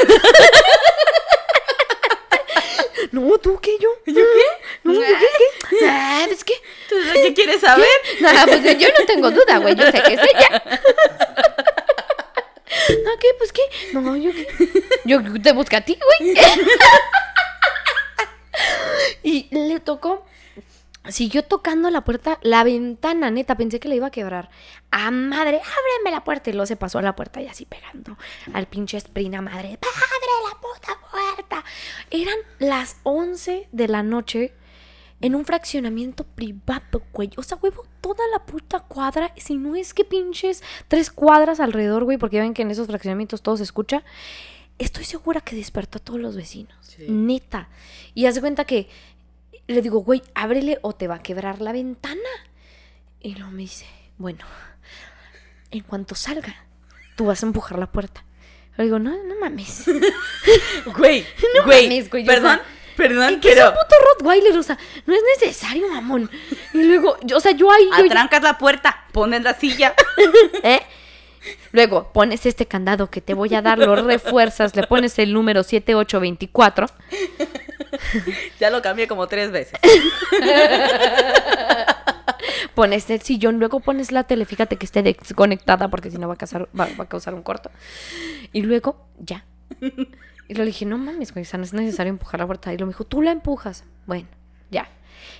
no, tú qué yo. ¿Yo qué? No, yo qué, qué. Ah, pues qué. ¿Tú ¿Qué quieres saber? Nada, pues yo no tengo duda, güey. Yo sé que es ella. No, ¿qué? Pues qué. No, yo qué. Yo te busco a ti, güey. Y le tocó. Siguió tocando la puerta, la ventana, neta, pensé que le iba a quebrar. A madre, ábreme la puerta. Y luego se pasó a la puerta y así pegando al pinche sprint a madre. ¡Abre la puta puerta! Eran las 11 de la noche en un fraccionamiento privado, güey. O sea, huevo, toda la puta cuadra, si no es que pinches tres cuadras alrededor, güey, porque ven que en esos fraccionamientos todo se escucha. Estoy segura que despertó a todos los vecinos. Sí. Neta. Y hace cuenta que le digo, güey, ábrele o te va a quebrar la ventana. Y luego me dice, bueno, en cuanto salga, tú vas a empujar la puerta. Le digo, no, no mames. Güey, No güey, mames, güey, perdón, Perdón, ¿Y qué es un puto Rottweiler? O sea, no es necesario, mamón. Y luego, yo- o sea, yo ahí. yo- atrancas la puerta, pones la silla. ¿Eh? Luego pones este candado que te voy a dar, lo refuerzas, le pones el número 7824. ya lo cambié como tres veces. Pones el sillón, luego pones la tele, fíjate que esté desconectada porque si no va a, causar, va, va a causar un corto. Y luego, ya. Y le dije, no mames, güey, no es necesario empujar la puerta. Y lo me dijo, tú la empujas. Bueno, ya.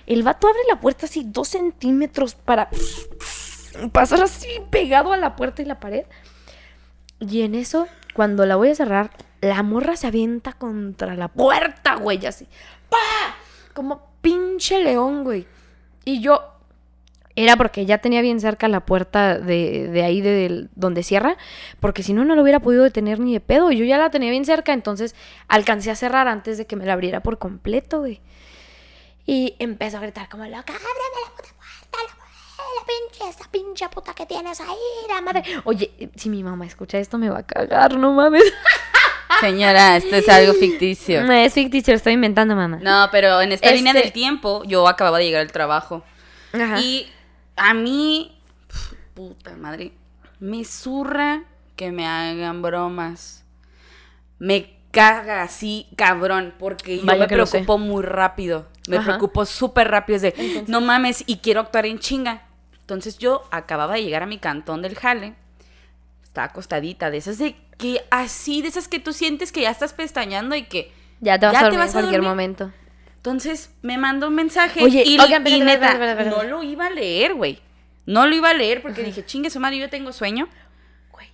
El vato abre la puerta así dos centímetros para pasar así pegado a la puerta y la pared. Y en eso, cuando la voy a cerrar, la morra se avienta contra la puerta, güey, así. ¡Pa! Como pinche león, güey. Y yo, era porque ya tenía bien cerca la puerta de, de ahí de donde cierra, porque si no, no lo hubiera podido detener ni de pedo. Yo ya la tenía bien cerca, entonces alcancé a cerrar antes de que me la abriera por completo, güey. Y empezó a gritar como loca, ábreme la puta puerta, la, la pinche, esta pinche puta que tienes ahí, la madre. Oye, si mi mamá escucha esto me va a cagar, no mames. Señora, esto es algo ficticio. No, es ficticio, lo estoy inventando, mamá. No, pero en esta Este- línea del tiempo, yo acababa de llegar al trabajo. Ajá. Y a mí, puta madre, me zurra que me hagan bromas. Me caga así, cabrón, porque yo Vaya me preocupo muy rápido. Me Ajá. preocupo súper rápido. Es de, no mames, y quiero actuar en chinga. Entonces yo acababa de llegar a mi cantón del jale. Estaba acostadita, de esas de que así, de esas que tú sientes que ya estás pestañeando y que ya te vas ya a dormir en cualquier dormir. momento. Entonces me mandó un mensaje Oye, y, oigan, y neta, no lo iba a leer, güey. No lo iba a leer porque dije, chingue su madre, yo tengo sueño. Güey,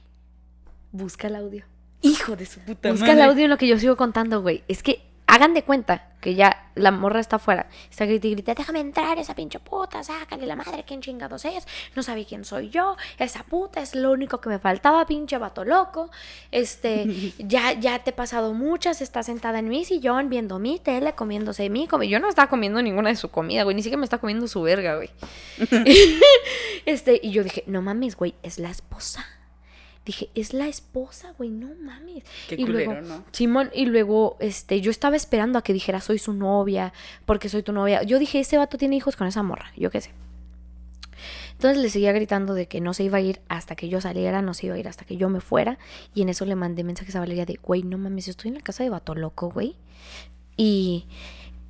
busca el audio. Hijo de su puta Busca madre. el audio en lo que yo sigo contando, güey. Es que hagan de cuenta que ya la morra está afuera. Está grita y grita, déjame entrar, esa pinche puta, sácale la madre, ¿quién chingados es? No sabe quién soy yo, esa puta es lo único que me faltaba, pinche vato loco. Este, ya, ya te he pasado muchas, está sentada en mi sillón viendo mi tele, comiéndose mi comida. Yo no estaba comiendo ninguna de su comida, güey, ni siquiera me está comiendo su verga, güey. este, y yo dije, no mames, güey, es la esposa. Dije, es la esposa, güey, no mames. Qué y culero, luego, ¿no? Simón, y luego, este, yo estaba esperando a que dijera, soy su novia, porque soy tu novia. Yo dije, ese vato tiene hijos con esa morra, yo qué sé. Entonces le seguía gritando de que no se iba a ir hasta que yo saliera, no se iba a ir hasta que yo me fuera. Y en eso le mandé mensajes a Valeria de, güey, no mames, yo estoy en la casa de vato loco, güey. Y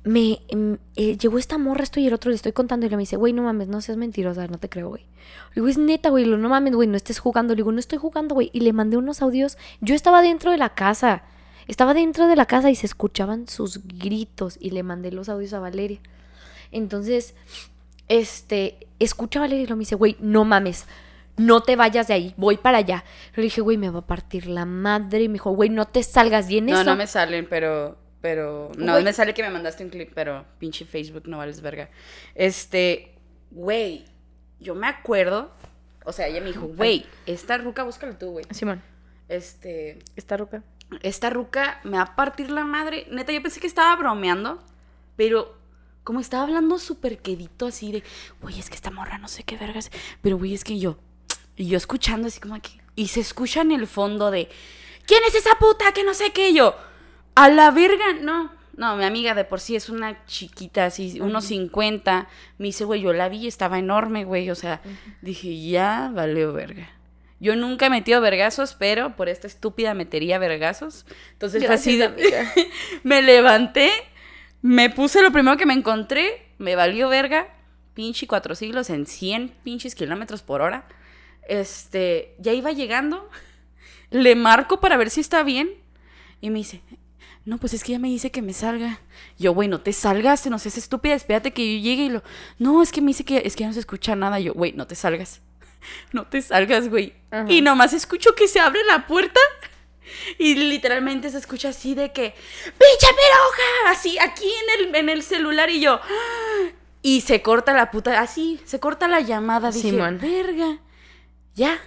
me em, eh, llegó esta morra, esto y el otro le estoy contando y le me dice, güey, no mames, no seas mentirosa, no te creo, güey. Le digo, es neta, güey, no mames, güey, no estés jugando. Le digo, no estoy jugando, güey. Y le mandé unos audios. Yo estaba dentro de la casa. Estaba dentro de la casa y se escuchaban sus gritos y le mandé los audios a Valeria. Entonces, este, escucha a Valeria y lo me dice, güey, no mames. No te vayas de ahí, voy para allá. Le dije, güey, me va a partir la madre. Y me dijo, güey, no te salgas. Y en No, eso. no me salen, pero. Pero. No, Güey. me sale que me mandaste un clip, pero pinche Facebook no vales verga. Este. Güey. Yo me acuerdo. O sea, ella me dijo, güey, esta ruca, búscalo tú, güey. Simón, Este. está roca. Esta ruca me va a partir la madre. Neta, yo pensé que estaba bromeando, pero como estaba hablando súper quedito así de, güey, es que esta morra no sé qué vergas, pero güey, es que yo, y yo escuchando así como que, y se escucha en el fondo de, ¿quién es esa puta que no sé qué? Y yo, a la verga, no. No, mi amiga de por sí es una chiquita, así, unos 50. Me dice, güey, yo la vi y estaba enorme, güey. O sea, dije, ya valió verga. Yo nunca he metido vergazos, pero por esta estúpida metería vergazos. Entonces fue así amiga. me levanté, me puse lo primero que me encontré, me valió verga, pinche cuatro siglos en 100 pinches kilómetros por hora. Este, ya iba llegando, le marco para ver si está bien y me dice, no, pues es que ya me dice que me salga. Yo, güey, no te salgas, no seas estúpida, espérate que yo llegue y lo, no, es que me dice que es que ya no se escucha nada. Yo, güey, no te salgas, no te salgas, güey. Y nomás escucho que se abre la puerta y literalmente se escucha así de que, ¡Pinche piroja! Así, aquí en el, en el celular y yo. ¡ah! Y se corta la puta, así, se corta la llamada. Dije, Simón. verga, ya,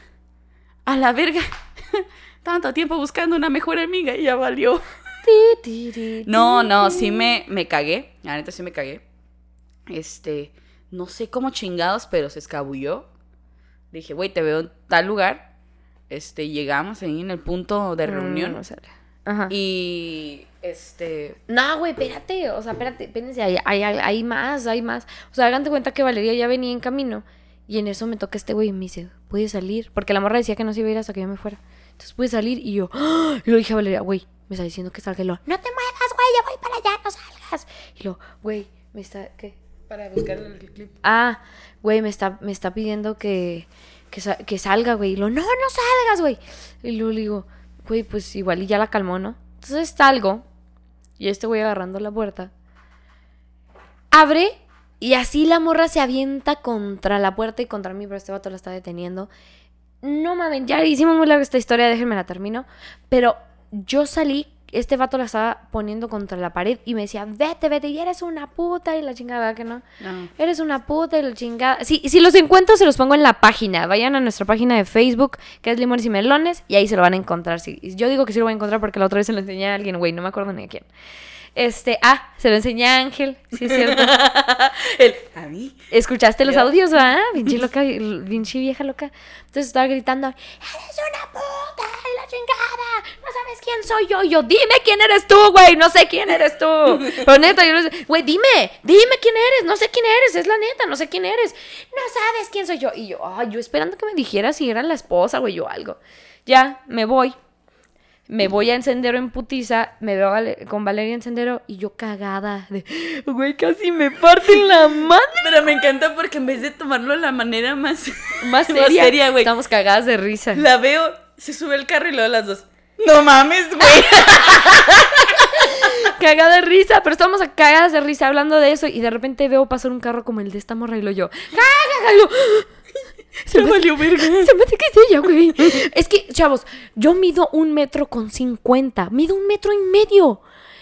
a la verga. Tanto tiempo buscando una mejor amiga y ya valió. No, no, sí me, me cagué. La neta sí me cagué. Este, no sé cómo chingados, pero se escabulló. Dije, güey, te veo en tal lugar. Este, llegamos ahí en el punto de reunión. Mm, o sea, Ajá. Y Este. No, güey, espérate. O sea, espérate, espérense. Hay, hay, hay más, hay más. O sea, hagan de cuenta que Valeria ya venía en camino. Y en eso me toca este güey y me dice, ¿puedes salir? Porque la morra decía que no se iba a ir hasta que yo me fuera. Entonces pude salir y yo, ¡ah! y lo dije a Valeria, güey, me está diciendo que salga. Y lo, no te muevas, güey, yo voy para allá, no salgas. Y lo, güey, me está, ¿qué? Para buscar el clip. Ah, güey, me está, me está pidiendo que, que, que salga, güey. Y lo, no, no salgas, güey. Y luego le digo, güey, pues igual y ya la calmó, ¿no? Entonces salgo y este güey agarrando la puerta. Abre y así la morra se avienta contra la puerta y contra mí, pero este vato la está deteniendo. No mames, ya hicimos muy larga esta historia, déjenme la termino. Pero yo salí, este vato la estaba poniendo contra la pared y me decía, vete, vete, y eres una puta y la chingada, ¿verdad que no? No. Eres una puta y la chingada. Sí, si los encuentro, se los pongo en la página. Vayan a nuestra página de Facebook, que es Limones y Melones, y ahí se lo van a encontrar. Sí, yo digo que sí lo voy a encontrar porque la otra vez se lo enseñé a alguien, güey, no me acuerdo ni a quién. Este, ah, se lo enseñé a Ángel, sí es cierto. El, a mí. ¿Escuchaste los Yo. audios, va? Pinche loca, pinche vieja loca. Entonces estaba gritando, eres una puta y la chingada, no sabes quién soy yo. Y yo, dime quién eres tú, güey, no sé quién eres tú. Pero neta, yo güey, dime, dime quién eres, no sé quién eres, es la neta, no sé quién eres. No sabes quién soy yo. Y yo, ay, yo esperando que me dijera si era la esposa, güey, o algo. Ya, me voy. Me voy a encendero en putiza, me veo con Valeria en sendero y yo cagada de, güey, casi me parten la madre. Pero me encanta porque en vez de tomarlo de la manera más, Más seria, güey. Estamos cagadas de risa. La veo, se sube el carro y luego las dos. No mames, güey. Cagada de risa, pero estamos cagadas de risa hablando de eso y de repente veo pasar un carro como el de esta morra y lo yo. ¡Caga! Se me valió verga. Se me hace que es ella, güey. Es que, chavos, yo mido un metro con cincuenta. Mido un metro y medio.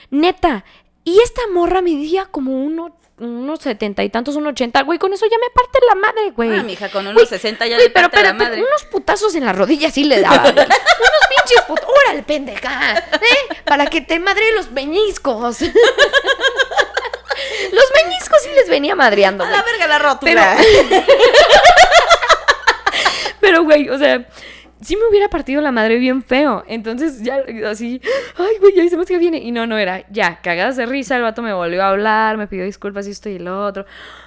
Neta. Y esta morra medía como uno, unos setenta y tantos, unos ochenta. Güey, con eso ya me parte la madre, güey. Ah, mija, con unos 60 ya güey, le pero parte la espérate, madre. unos putazos en la rodilla sí le daba. unos pinches put... ¡Órale, pendeja! ¿Eh? Para que te madre los meñiscos. los meñiscos sí les venía madreando, A la verga la rótula. Pero, güey, o sea, sí me hubiera partido la madre bien feo. Entonces, ya, así, ay, güey, ya sabemos que viene. Y no, no era, ya, cagadas de risa, el vato me volvió a hablar, me pidió disculpas y esto y lo otro.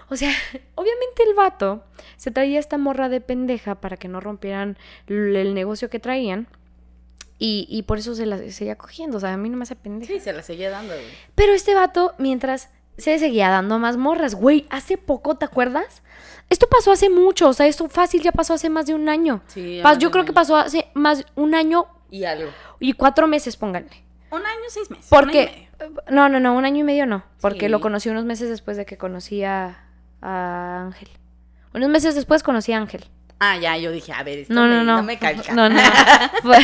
O sea, obviamente el vato se traía esta morra de pendeja para que no rompieran el negocio que traían. Y, y por eso se la seguía cogiendo. O sea, a mí no me hace pendeja. Sí, se la seguía dando, güey. Pero este vato, mientras se seguía dando más morras, güey, hace poco, ¿te acuerdas? Esto pasó hace mucho, o sea, esto fácil ya pasó hace más de un año. Sí, Pas- yo creo que pasó hace más un año Y algo. y cuatro meses, pónganle. Un año, seis meses. Porque, medio. no, no, no, un año y medio no, porque Sí. lo conocí unos meses después de que conocí a, a Ángel. Unos meses después conocí a Ángel. Ah, ya, yo dije, a ver, esto No, me, no, no. no me calca. No, no. Fue-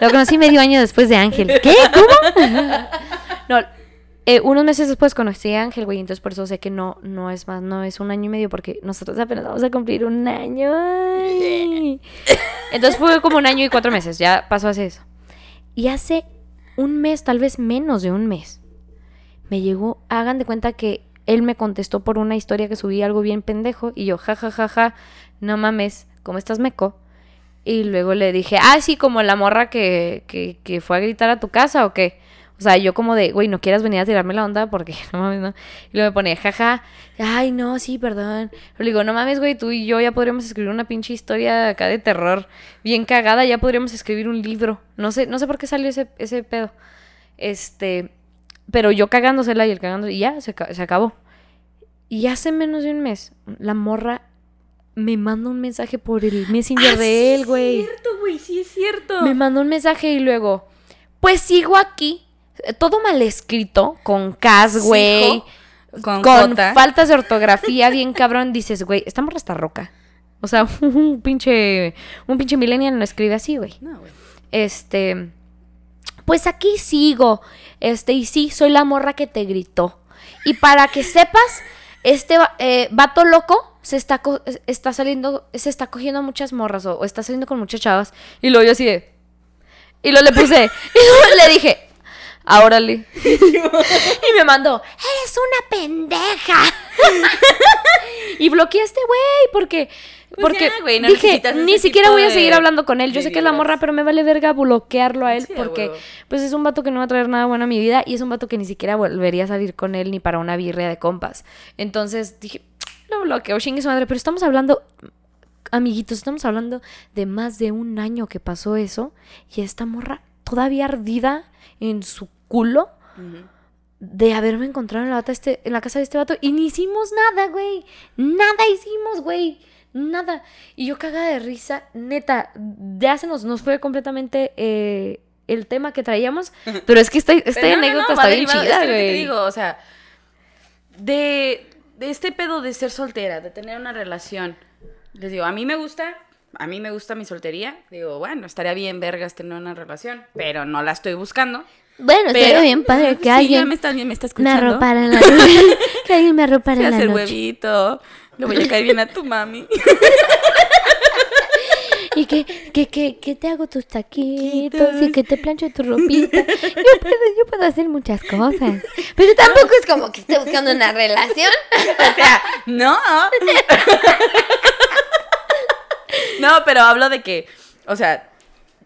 lo conocí medio año después de Ángel. ¿Qué? ¿Cómo? no, eh, unos meses después conocí a Ángel, güey. Entonces por eso sé que no, no es más, no es un año y medio, porque nosotros apenas vamos a cumplir un año. Entonces fue como un año y cuatro meses. Ya pasó hace eso. Y hace un mes, tal vez menos de un mes, me llegó. Hagan de cuenta que él me contestó por una historia que subí algo bien pendejo. Y yo, ja, ja, ja, ja, no mames, ¿cómo estás, meco? Y luego le dije, ah, sí, como la morra que, que, que fue a gritar a tu casa o qué. O sea, yo como de, güey, no quieras venir a tirarme la onda porque no mames, no. Y luego me pone, jaja, ay, no, sí, perdón. Le digo, no mames, güey, tú y yo ya podríamos escribir una pinche historia acá de terror bien cagada, ya podríamos escribir un libro. No sé, no sé por qué salió ese, ese pedo. Este, pero yo cagándosela y él cagándose, y ya, se, se acabó. Y hace menos de un mes, la morra me manda un mensaje por el messenger Ah, de sí él, güey. Es cierto, güey, sí es cierto. Me mandó un mensaje y luego, pues sigo aquí, todo mal escrito, con cas, güey, Con, faltas de ortografía, bien cabrón, dices, güey, esta morra está roca. O sea, un pinche, un pinche millennial no escribe así, güey. No, güey. Este, pues aquí sigo, este, y sí, soy la morra que te gritó. Y para que sepas, este eh, vato loco se está, está saliendo, se está cogiendo muchas morras o, o está saliendo con muchas chavas. Y luego yo así de... Y lo le puse, y luego le dije, órale. y me mandó, eres una pendeja. y bloqueé a este güey porque, Pues porque ya, güey, no dije, ni siquiera voy a seguir hablando con él. Yo sé que es la morra, pero me vale verga bloquearlo a él Sí, porque pues es un vato que no va a traer nada bueno a mi vida y es un vato que ni siquiera volvería a salir con él ni para una birria de compas. Entonces dije, lo bloqueo, chingue su madre. Pero estamos hablando, amiguitos, estamos hablando de más de un año que pasó eso y esta morra todavía ardida en su culo de haberme encontrado en la, bata este, en la casa de este vato y ni hicimos nada, güey. Nada hicimos, güey. Nada. Y yo cagada de risa, neta, ya se nos, nos fue completamente eh, el tema que traíamos, pero es que esta, esta Pero no, no, anécdota no, está bien derivado, es chida, que lo que te güey. digo, o sea, de, de este pedo de ser soltera, de tener una relación. Les digo, a mí me gusta, a mí me gusta mi soltería. Digo, bueno, estaría bien vergas tener una relación, pero no la estoy buscando. Bueno, Pero, estaría bien padre que Sí, alguien me está, me está me escuchando. arropara en la que alguien me arropara en la noche. huevito. Le voy a caer bien a tu mami. Y que, que, que, que te hago tus taquitos y que te plancho tu ropita. Yo puedo, yo puedo hacer muchas cosas. Pero tampoco es como que esté buscando una relación. O sea, no. No, pero hablo de que, o sea,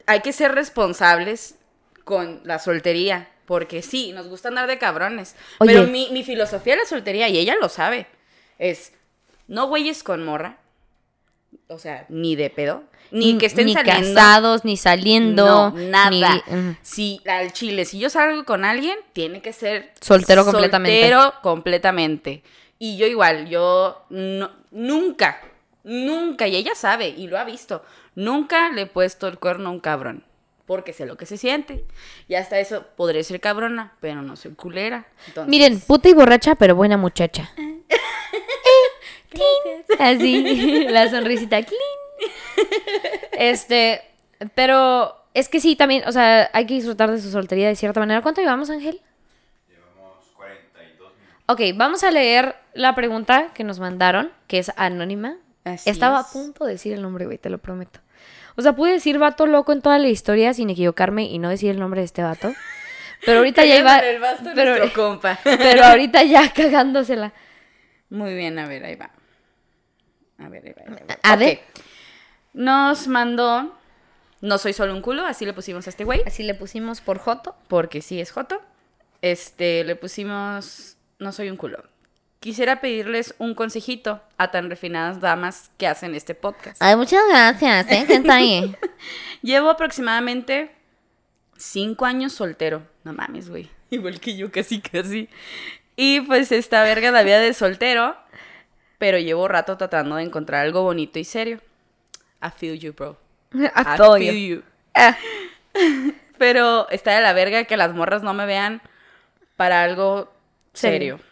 hay que ser responsables con la soltería. Porque sí, nos gusta andar de cabrones. Oye. Pero mi, mi filosofía de la soltería, y ella lo sabe, es no güeyes con morra. O sea, ni de pedo. Ni que estén ni saliendo. casados, ni saliendo. No, nada. ni- mm. Si al chile, si yo salgo con alguien, tiene que ser Soltero completamente. Soltero completamente. Y yo igual, yo no- nunca, nunca, y ella sabe, y lo ha visto, nunca le he puesto el cuerno a un cabrón. Porque sé lo que se siente. Y hasta eso podré ser cabrona, pero no soy culera. Entonces, Miren, puta y borracha, pero buena muchacha. Así, la sonrisita clean. Este, pero es que sí, también, o sea, hay que disfrutar de su soltería de cierta manera. ¿Cuánto llevamos, Ángel? Llevamos 42 minutos. Ok, vamos a leer la pregunta que nos mandaron, que es anónima. Así Estaba es. a punto de decir el nombre, güey, te lo prometo. O sea, pude decir vato loco en toda la historia sin equivocarme y no decir el nombre de este vato. Pero ahorita ya iba. El Pero, compa. pero ahorita ya cagándosela. Muy bien, a ver, ahí va. A ver, ahí va. ahí va. A Ok. ver. Nos mandó. No soy solo un culo, así le pusimos a este güey. Así le pusimos por Joto. Porque sí es Joto. Este, le pusimos. No soy un culo. Quisiera pedirles un consejito a tan refinadas damas que hacen este podcast. Ay, muchas gracias, ¿eh? Gente ahí. Llevo aproximadamente cinco años soltero. No mames, güey. Igual que yo, casi, casi. Y pues esta verga la vida de soltero. Pero llevo rato tratando de encontrar algo bonito y serio. I feel you, bro. Todo yo. you. Ah. Pero está de la verga que las morras no me vean para algo Serio. serio.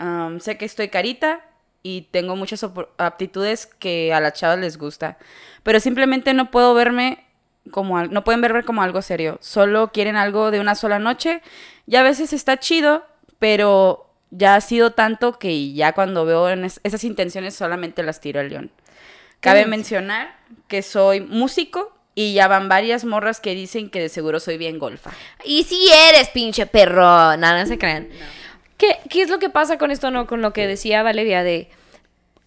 Um, sé que estoy carita y tengo muchas aptitudes que a las chavas les gusta. Pero simplemente no puedo verme como no pueden verme como algo serio. Solo quieren algo de una sola noche. Y a veces está chido, pero ya ha sido tanto que ya cuando veo en es- esas intenciones solamente las tiro al león. Cabe mencionar que soy músico y ya van varias morras que dicen que de seguro soy bien golfa. Y si eres, pinche perro. Nada, no se crean. ¿Qué, ¿Qué es lo que pasa con esto, no? Con lo que decía Valeria de...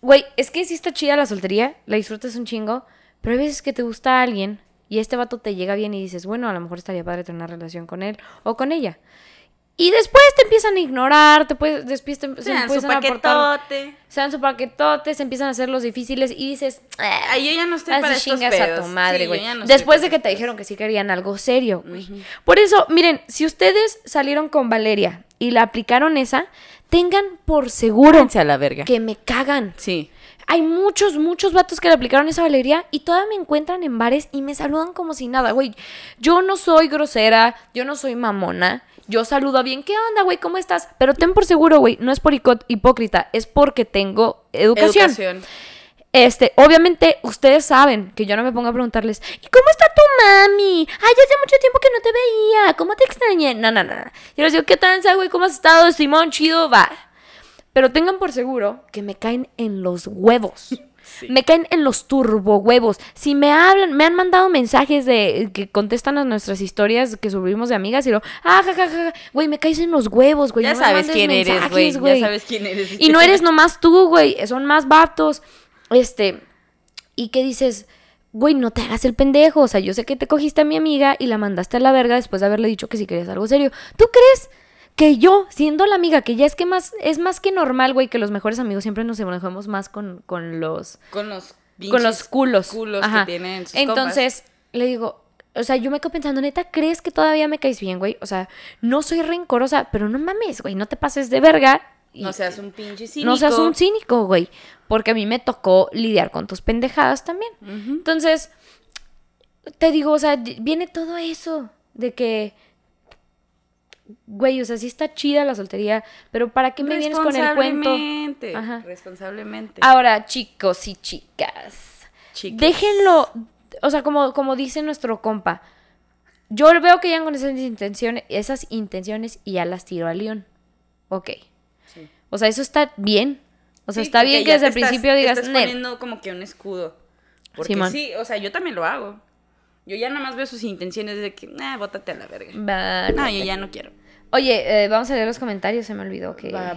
Güey, es que sí está chida la soltería, la disfrutas un chingo, pero hay veces que te gusta alguien y este vato te llega bien y dices, bueno, a lo mejor estaría padre tener una relación con él o con ella. Y después te empiezan a ignorar, te puedes, después te, se Sean su a paquetote. se dan su paquetote, se empiezan a hacer los difíciles y dices, "Ah, Ay, yo ya no estoy para estos chingas a pedos. tu madre, güey. no Después de que te pedos. dijeron que sí querían algo serio, güey. Por eso, miren, si ustedes salieron con Valeria y la aplicaron esa, tengan por seguro a la verga. que me cagan. Sí. Hay muchos, muchos vatos que le aplicaron esa Valeria y todavía me encuentran en bares y me saludan como si nada, güey. Yo no soy grosera, yo no soy mamona. Yo saludo bien, ¿qué onda, güey? ¿Cómo estás? Pero ten por seguro, güey, no es por hipócrita, es porque tengo educación. Educación. Este, obviamente, ustedes saben que yo no me pongo a preguntarles, ¿y cómo está tu mami? Ay, hace mucho tiempo que no te veía, ¿cómo te extrañé? No, no, no. no. Yo les digo, ¿qué tranza, güey? ¿Cómo has estado? Simón, chido, va. Pero tengan por seguro que me caen en los huevos. Sí. Me caen en los turbo huevos. Si me hablan, me han mandado mensajes de que contestan a nuestras historias que subimos de amigas y lo, ah, ja, ja, ja, güey, me caes en los huevos, güey. ya no sabes quién eres, güey. Ya sabes quién eres. Y no eres nomás tú, güey, son más vatos. Este, y que dices, güey, no te hagas el pendejo. O sea, yo sé que te cogiste a mi amiga y la mandaste a la verga después de haberle dicho que si querías algo serio. ¿Tú crees que yo, siendo la amiga, que ya es que más, es más que normal, güey, que los mejores amigos siempre nos enojamos más con, con los Con los con los culos. que tienen sus Entonces, le digo, o sea, yo me quedo pensando, neta, ¿crees que todavía me caes bien, güey? O sea, no soy rencorosa, pero no mames, güey, no te pases de verga. y- No seas un pinche cínico. no seas un cínico, güey. Porque a mí me tocó lidiar con tus pendejadas también. Entonces, te digo, o sea, viene todo eso de que, güey, o sea, sí está chida la soltería, pero ¿para qué me vienes con el cuento? Responsablemente. Ajá. Responsablemente. Ahora, chicos y chicas, déjenlo, o sea, como, como dice nuestro compa, yo veo que llegan con esas intenciones, esas intenciones y ya las tiro a León. Ok. Sí. O sea, eso está bien. O sea, Sí, está bien que ya desde el principio digas, Estás poniendo como que un escudo. Porque Simón. sí, o sea, yo también lo hago. Yo ya nada más veo sus intenciones de que, ah, bótate a la verga. Vale. No, yo ya no quiero. Oye, eh, vamos a leer los comentarios, se me olvidó que... Va.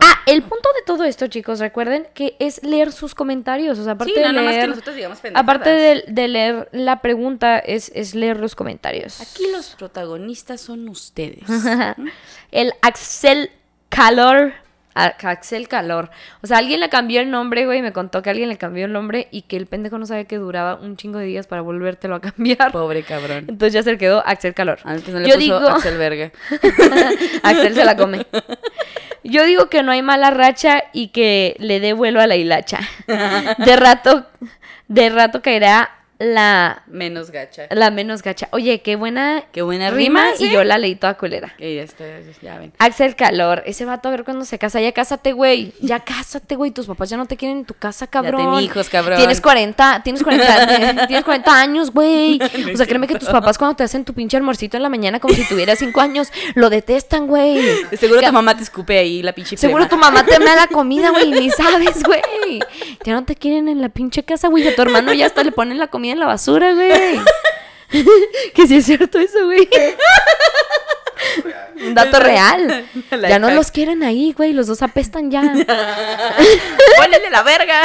Ah, el punto de todo esto, chicos, recuerden que es leer sus comentarios. O sea, aparte sí, de más que leer... nosotros digamos pendejadas. Aparte de, de leer la pregunta, es, es leer los comentarios. Aquí los protagonistas son ustedes. el Axel Calor. Axel Calor. O sea, alguien le cambió el nombre, güey. Me contó que alguien le cambió el nombre y que el pendejo no sabía que duraba un chingo de días para volvértelo a cambiar. Pobre cabrón. Entonces ya se le quedó Axel Calor. Antes no le Yo puso digo- Axel Verga. Axel se la come. Yo digo que no hay mala racha y que le dé vuelo a la hilacha. De rato, de rato caerá la, Menos gacha. la menos gacha. Oye, qué buena Qué buena rima rima, y yo la leí toda culera. Y ya está, ya ven. Axel Calor, ese vato a ver cuando se casa. Ya cásate, güey. Ya cásate, güey. Tus papás ya no te quieren en tu casa, cabrón. ten hijos, cabrón. Tienes 40, tienes 40, tienes 40 años, güey. O sea, créeme que tus papás cuando te hacen tu pinche almuercito en la mañana como si tuvieras 5 años, lo detestan, güey. Seguro Que- tu mamá te escupe ahí la pinche Seguro tu mamá te da la comida, güey, ni sabes, güey. Ya no te quieren en la pinche casa, güey. A tu hermano ya hasta le ponen la comida en la basura, güey. que sí es cierto eso, güey. Un dato real. Ya no los quieren ahí, güey. Los dos apestan ya. ¡Ponele la verga!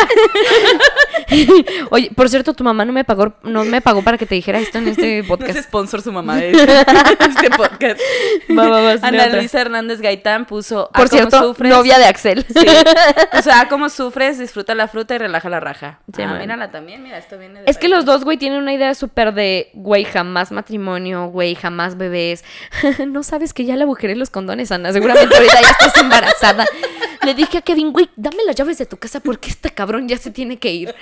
Oye, por cierto, tu mamá no me pagó, no me pagó para que te dijera esto en este No es podcast. sponsor su mamá de este, este podcast. Va, va, va, sí, Ana. Luisa Hernández Gaitán puso. "Ah, Por cierto, sufres". novia de Axel. Sí. O sea, cómo sufres, disfruta la fruta y relaja la raja. Sí, ah, mírala también, mira, esto viene de Es que los dos, güey, tienen una idea súper de, güey, jamás matrimonio, güey, jamás bebés. no sabes que ya le agujeré los condones, Ana. Seguramente ahorita ya estás embarazada. Le dije a Kevin, güey, dame las llaves de tu casa porque este cabrón ya se tiene que ir.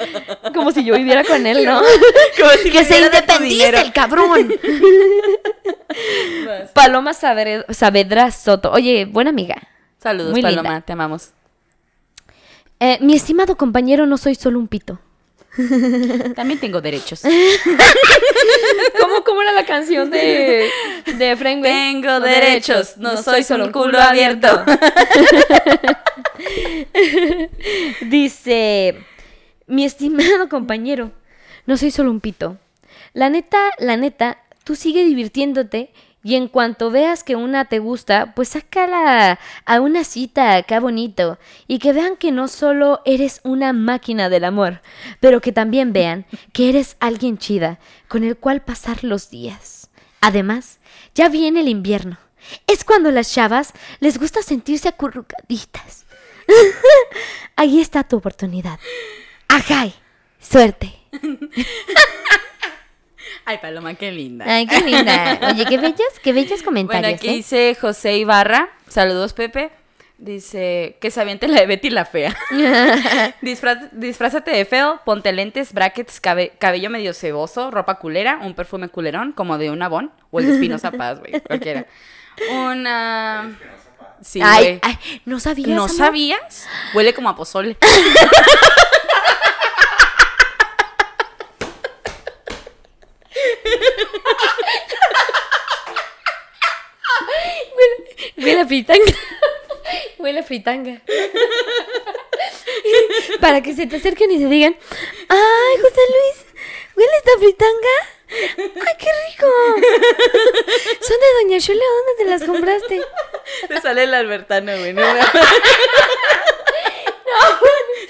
Como si yo viviera con él, ¿no? Como si que se independice el cabrón. Vas. Paloma Saavedra Saavedra Soto. Oye, buena amiga. Saludos, Muy Paloma, linda. te amamos. Eh, mi estimado compañero, no soy solo un pito. También tengo derechos. ¿Cómo, cómo era la canción de, de güey? Tengo derechos, no soy solo un culo abierto. Dice, mi estimado compañero, no soy solo un pito. La neta, la neta, tú sigue divirtiéndote y en cuanto veas que una te gusta, pues sácala a una cita acá bonito y que vean que no solo eres una máquina del amor, pero que también vean que eres alguien chida con el cual pasar los días. Además, ya viene el invierno. Es cuando las chavas les gusta sentirse acurrucaditas. Ahí está tu oportunidad. Ajay, suerte. Ay, Paloma, qué linda. Ay, qué linda. Oye, qué bellas, qué bellas Bueno, comentarios. aquí ¿eh? dice José Ibarra. Saludos, Pepe. Dice que se aviente la de Betty la fea. Disfraz- disfrázate de feo, ponte lentes, brackets, cabe- cabello medio ceboso, ropa culera, un perfume culerón, como de un Avon, o el de Espinosa Paz, güey, cualquiera. Una... Sí, ay, güey. ay, no sabías. ¿No amor? sabías? Huele como a pozole. Huele a fritanga. Huele a fritanga. para que se te acerquen y se digan, ¡ay, José Luis! ¿Huele esta fritanga? ¡Ay, qué rico! Son de Doña Shula, ¿dónde te las compraste? Te sale el Albertano, güey. No,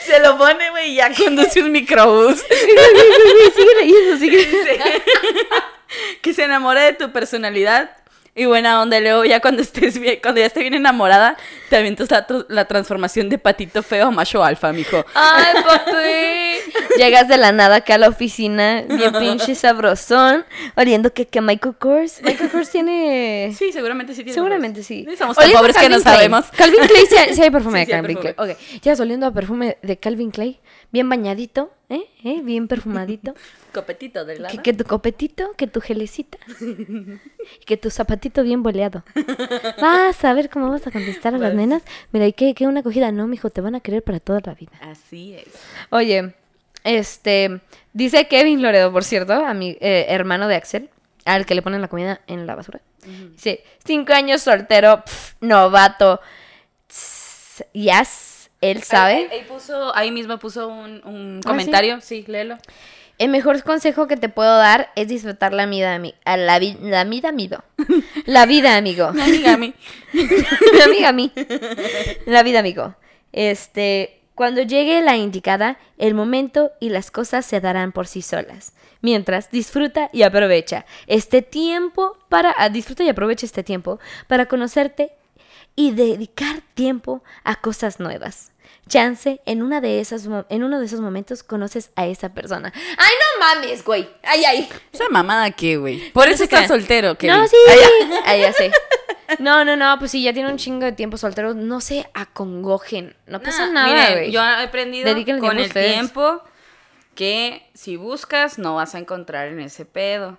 Se lo pone, güey, y ya conduce un microbús. sigue leyendo, sigue que se enamore de tu personalidad y buena onda. Luego ya cuando estés bien, cuando ya esté bien enamorada, te avientas la, la transformación de patito feo a macho alfa, mijo. ¡Ay, papi! Llegas de la nada acá a la oficina, bien pinche sabrosón, oliendo que, que Michael Kors. Michael Kors tiene... Sí, seguramente sí tiene. Seguramente sí. Somos tan pobres que no Calvin Klein. sabemos. Calvin Klein sí hay, perfume Sí, de sí Calvin perfume. Ok, llegas oliendo a perfume de Calvin Klein, bien bañadito, ¿eh? ¿Eh? Bien perfumadito. Copetito del lado. que, que tu copetito, que tu gelecita y que tu zapatito bien boleado. Vas a ver cómo vas a contestar a las nenas. Mira, ¿y qué, qué una acogida? No, mijo, te van a querer para toda la vida. Así es. Oye, este, dice Kevin Loredo, por cierto, a mi eh, hermano de Axel, al que le ponen la comida en la basura. Dice, cinco años soltero, novato. Tss, Yes, él sabe. Ahí, ahí puso, ahí mismo puso un, un ¿Ah, comentario. sí? léelo. El mejor consejo que te puedo dar es disfrutar la vida, ami- a la, vi- la vida, amigo. La vida, amigo. Amiga, a mí. La amiga, a mí. La vida, amigo. Este, cuando llegue la indicada, el momento y las cosas se darán por sí solas. Mientras, disfruta y aprovecha este tiempo para... ah, disfruta y aprovecha este tiempo para conocerte y dedicar tiempo a cosas nuevas. Chance, en, una de esas, en uno de esos momentos conoces a esa persona. ¡Ay, no mames, güey! ¡Ay, ay! Esa mamada qué, güey. Por eso estás qué. soltero, que No, sí. Ay, ya sé. No, no, no, pues sí, ya tiene un chingo de tiempo soltero. No se acongojen. No pasa nada, Miren, güey. yo he aprendido Dedíquenle con tiempo el ustedes. tiempo que si buscas no vas a encontrar en ese pedo.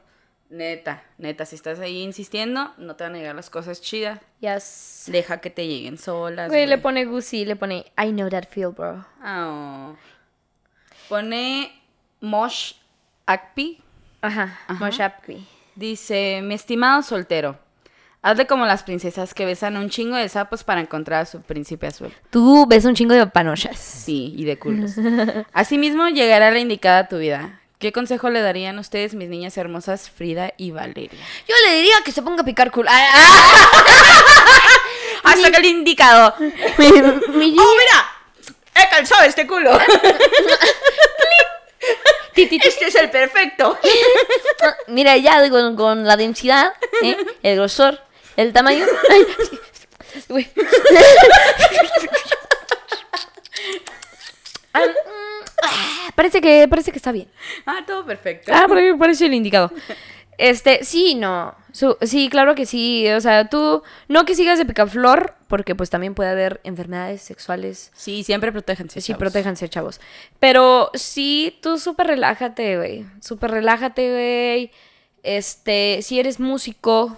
Neta, neta, si estás ahí insistiendo, no te van a llegar las cosas chidas. Ya s- Deja que te lleguen solas. Güey, le pone Gucci, le pone I know that feel, bro. Oh. Pone Mosh Akpi. Ajá, Moshapki. Dice, mi estimado soltero, hazle como las princesas que besan un chingo de sapos para encontrar a su príncipe azul. Tú ves un chingo de panochas. Sí, y de culos. Asimismo, llegará la indicada a tu vida. ¿Qué consejo le darían ustedes, mis niñas hermosas, Frida y Valeria? Yo le diría que se ponga a picar culo. Ah, ah. ¡Hasta que el indicado! Mi- mi ¡Oh, mira! ¡He calzado este culo! ¡Este es el perfecto! Mira, ya con, con la densidad, ¿eh? el grosor, el tamaño. Ay, güey. Ah, mm, ah, parece que parece que está bien. Ah, todo perfecto. Ah, por ahí parece el indicado. Este, sí, no. Su- sí, claro que sí. O sea, tú no que sigas de picaflor, porque pues también puede haber enfermedades sexuales. Sí, siempre protéjanse. Sí, chavos. protéjanse, chavos. Pero sí, tú súper relájate, güey. Súper relájate, güey. Este, si eres músico,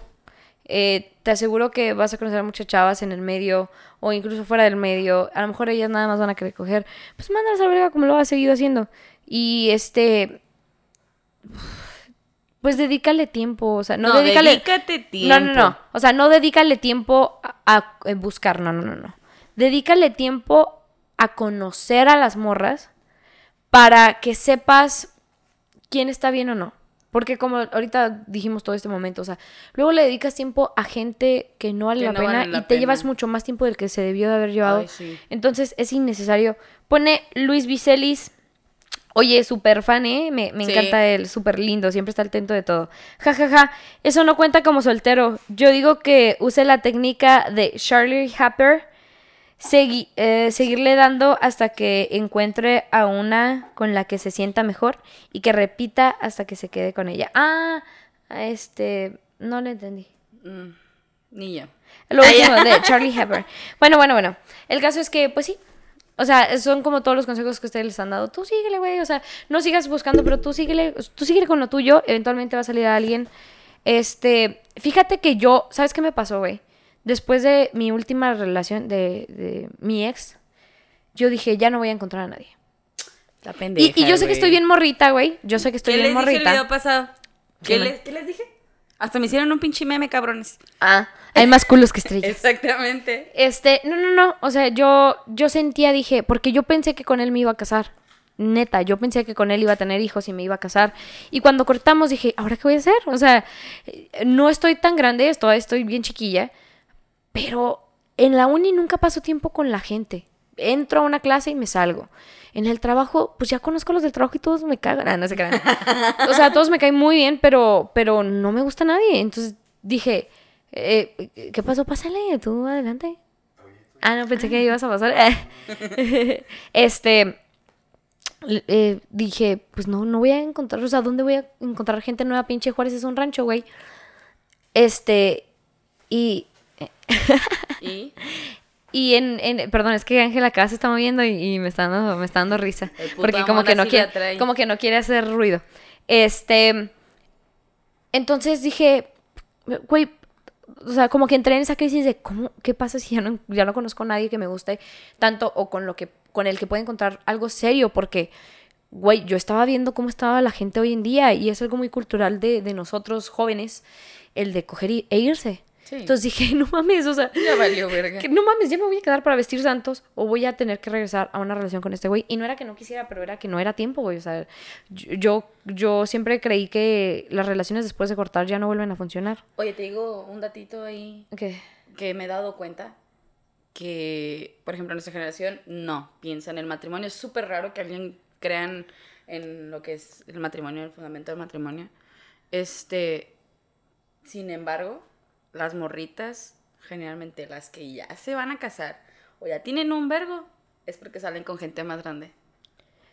eh, te aseguro que vas a conocer a muchas chavas en el medio o incluso fuera del medio. A lo mejor ellas nada más van a querer coger. Pues mándalas a la verga como lo has seguido haciendo. Y este. Pues dedícale tiempo, o sea, no, No, dedícale. dedícate tiempo. No, no, no. O sea, no dedícale tiempo a, a, buscar, no, no, no, no. Dedícale tiempo a conocer a las morras para que sepas quién está bien o no. Porque como ahorita dijimos todo este momento, o sea, luego le dedicas tiempo a gente que no vale Que la no pena vale la y te llevas mucho más tiempo del que se debió de haber llevado. Ay, sí. Entonces es innecesario. Pone Luis Vicelis. Oye, súper fan, ¿eh? Me, me Sí. encanta él, súper lindo, siempre está atento de todo. Ja, ja, ja, eso no cuenta como soltero. Yo digo que use la técnica de Charlie Happer, segui- eh, seguirle dando hasta que encuentre a una con la que se sienta mejor y que repita hasta que se quede con ella. Ah, este, no le entendí. Mm, ni yo. Lo último de Charlie Hepburn. Bueno, bueno, bueno. El caso es que, pues sí. O sea, son como todos los consejos que ustedes les han dado. Tú síguele, güey. O sea, no sigas buscando, pero tú síguele. Tú síguele con lo tuyo. Eventualmente va a salir alguien. Este, fíjate que yo, ¿sabes qué me pasó, güey? Después de mi última relación de, de mi ex, yo dije, ya no voy a encontrar a nadie. Y, pendeja, y yo sé que estoy bien morrita, güey. Yo sé que estoy ¿Qué bien les dije el morrita. video pasado? ¿Qué ¿Qué les, ¿Qué les dije? Hasta me hicieron un pinche meme, cabrones. Ah, Hay más culos que estrellas. Exactamente. Este, no, no, no. O sea, yo, yo sentía, dije, porque yo pensé que con él me iba a casar. Neta, yo pensé que con él iba a tener hijos y me iba a casar. Y cuando cortamos dije, ¿ahora qué voy a hacer? O sea, eh, no estoy tan grande, todavía estoy bien chiquilla. Pero en la uni nunca paso tiempo con la gente. Entro a una clase y me salgo. En el trabajo, pues ya conozco a los del trabajo y todos me cagan. Ah, no se. O sea, todos me caen muy bien, pero, pero no me gusta nadie. Entonces dije, eh, ¿qué pasó? Pásale, tú adelante. Ah, no, pensé que ibas a pasar. este, eh, dije, pues no, no voy a encontrar, o sea, ¿dónde voy a encontrar gente nueva? Pinche Juárez es un rancho, güey. Este, y... Y Y en, en- perdón, es que Ángel acá se está moviendo y, y me está dando, me está dando risa. Porque como que no quiere, como que no quiere hacer ruido. Este, entonces dije, güey, o sea, como que entré en esa crisis de cómo, qué pasa si ya no, ya no conozco a nadie que me guste tanto o con lo que, con el que pueda encontrar algo serio, porque, güey, yo estaba viendo cómo estaba la gente hoy en día y es algo muy cultural de, de nosotros jóvenes, el de coger y- e irse. Sí. Entonces dije, no mames, o sea, ya valió verga. que no mames, ya me voy a quedar para vestir santos o voy a tener que regresar a una relación con este güey. Y no era que no quisiera, pero era que no era tiempo, güey. O sea, yo, yo siempre creí que las relaciones después de cortar ya no vuelven a funcionar. Oye, te digo un datito ahí ¿Qué? que me he dado cuenta que, por ejemplo, nuestra generación no piensa en el matrimonio. Es súper raro que alguien crean en lo que es el matrimonio, el fundamento del matrimonio. Este, sin embargo, las morritas, generalmente las que ya se van a casar o ya tienen un vergo, es porque salen con gente más grande.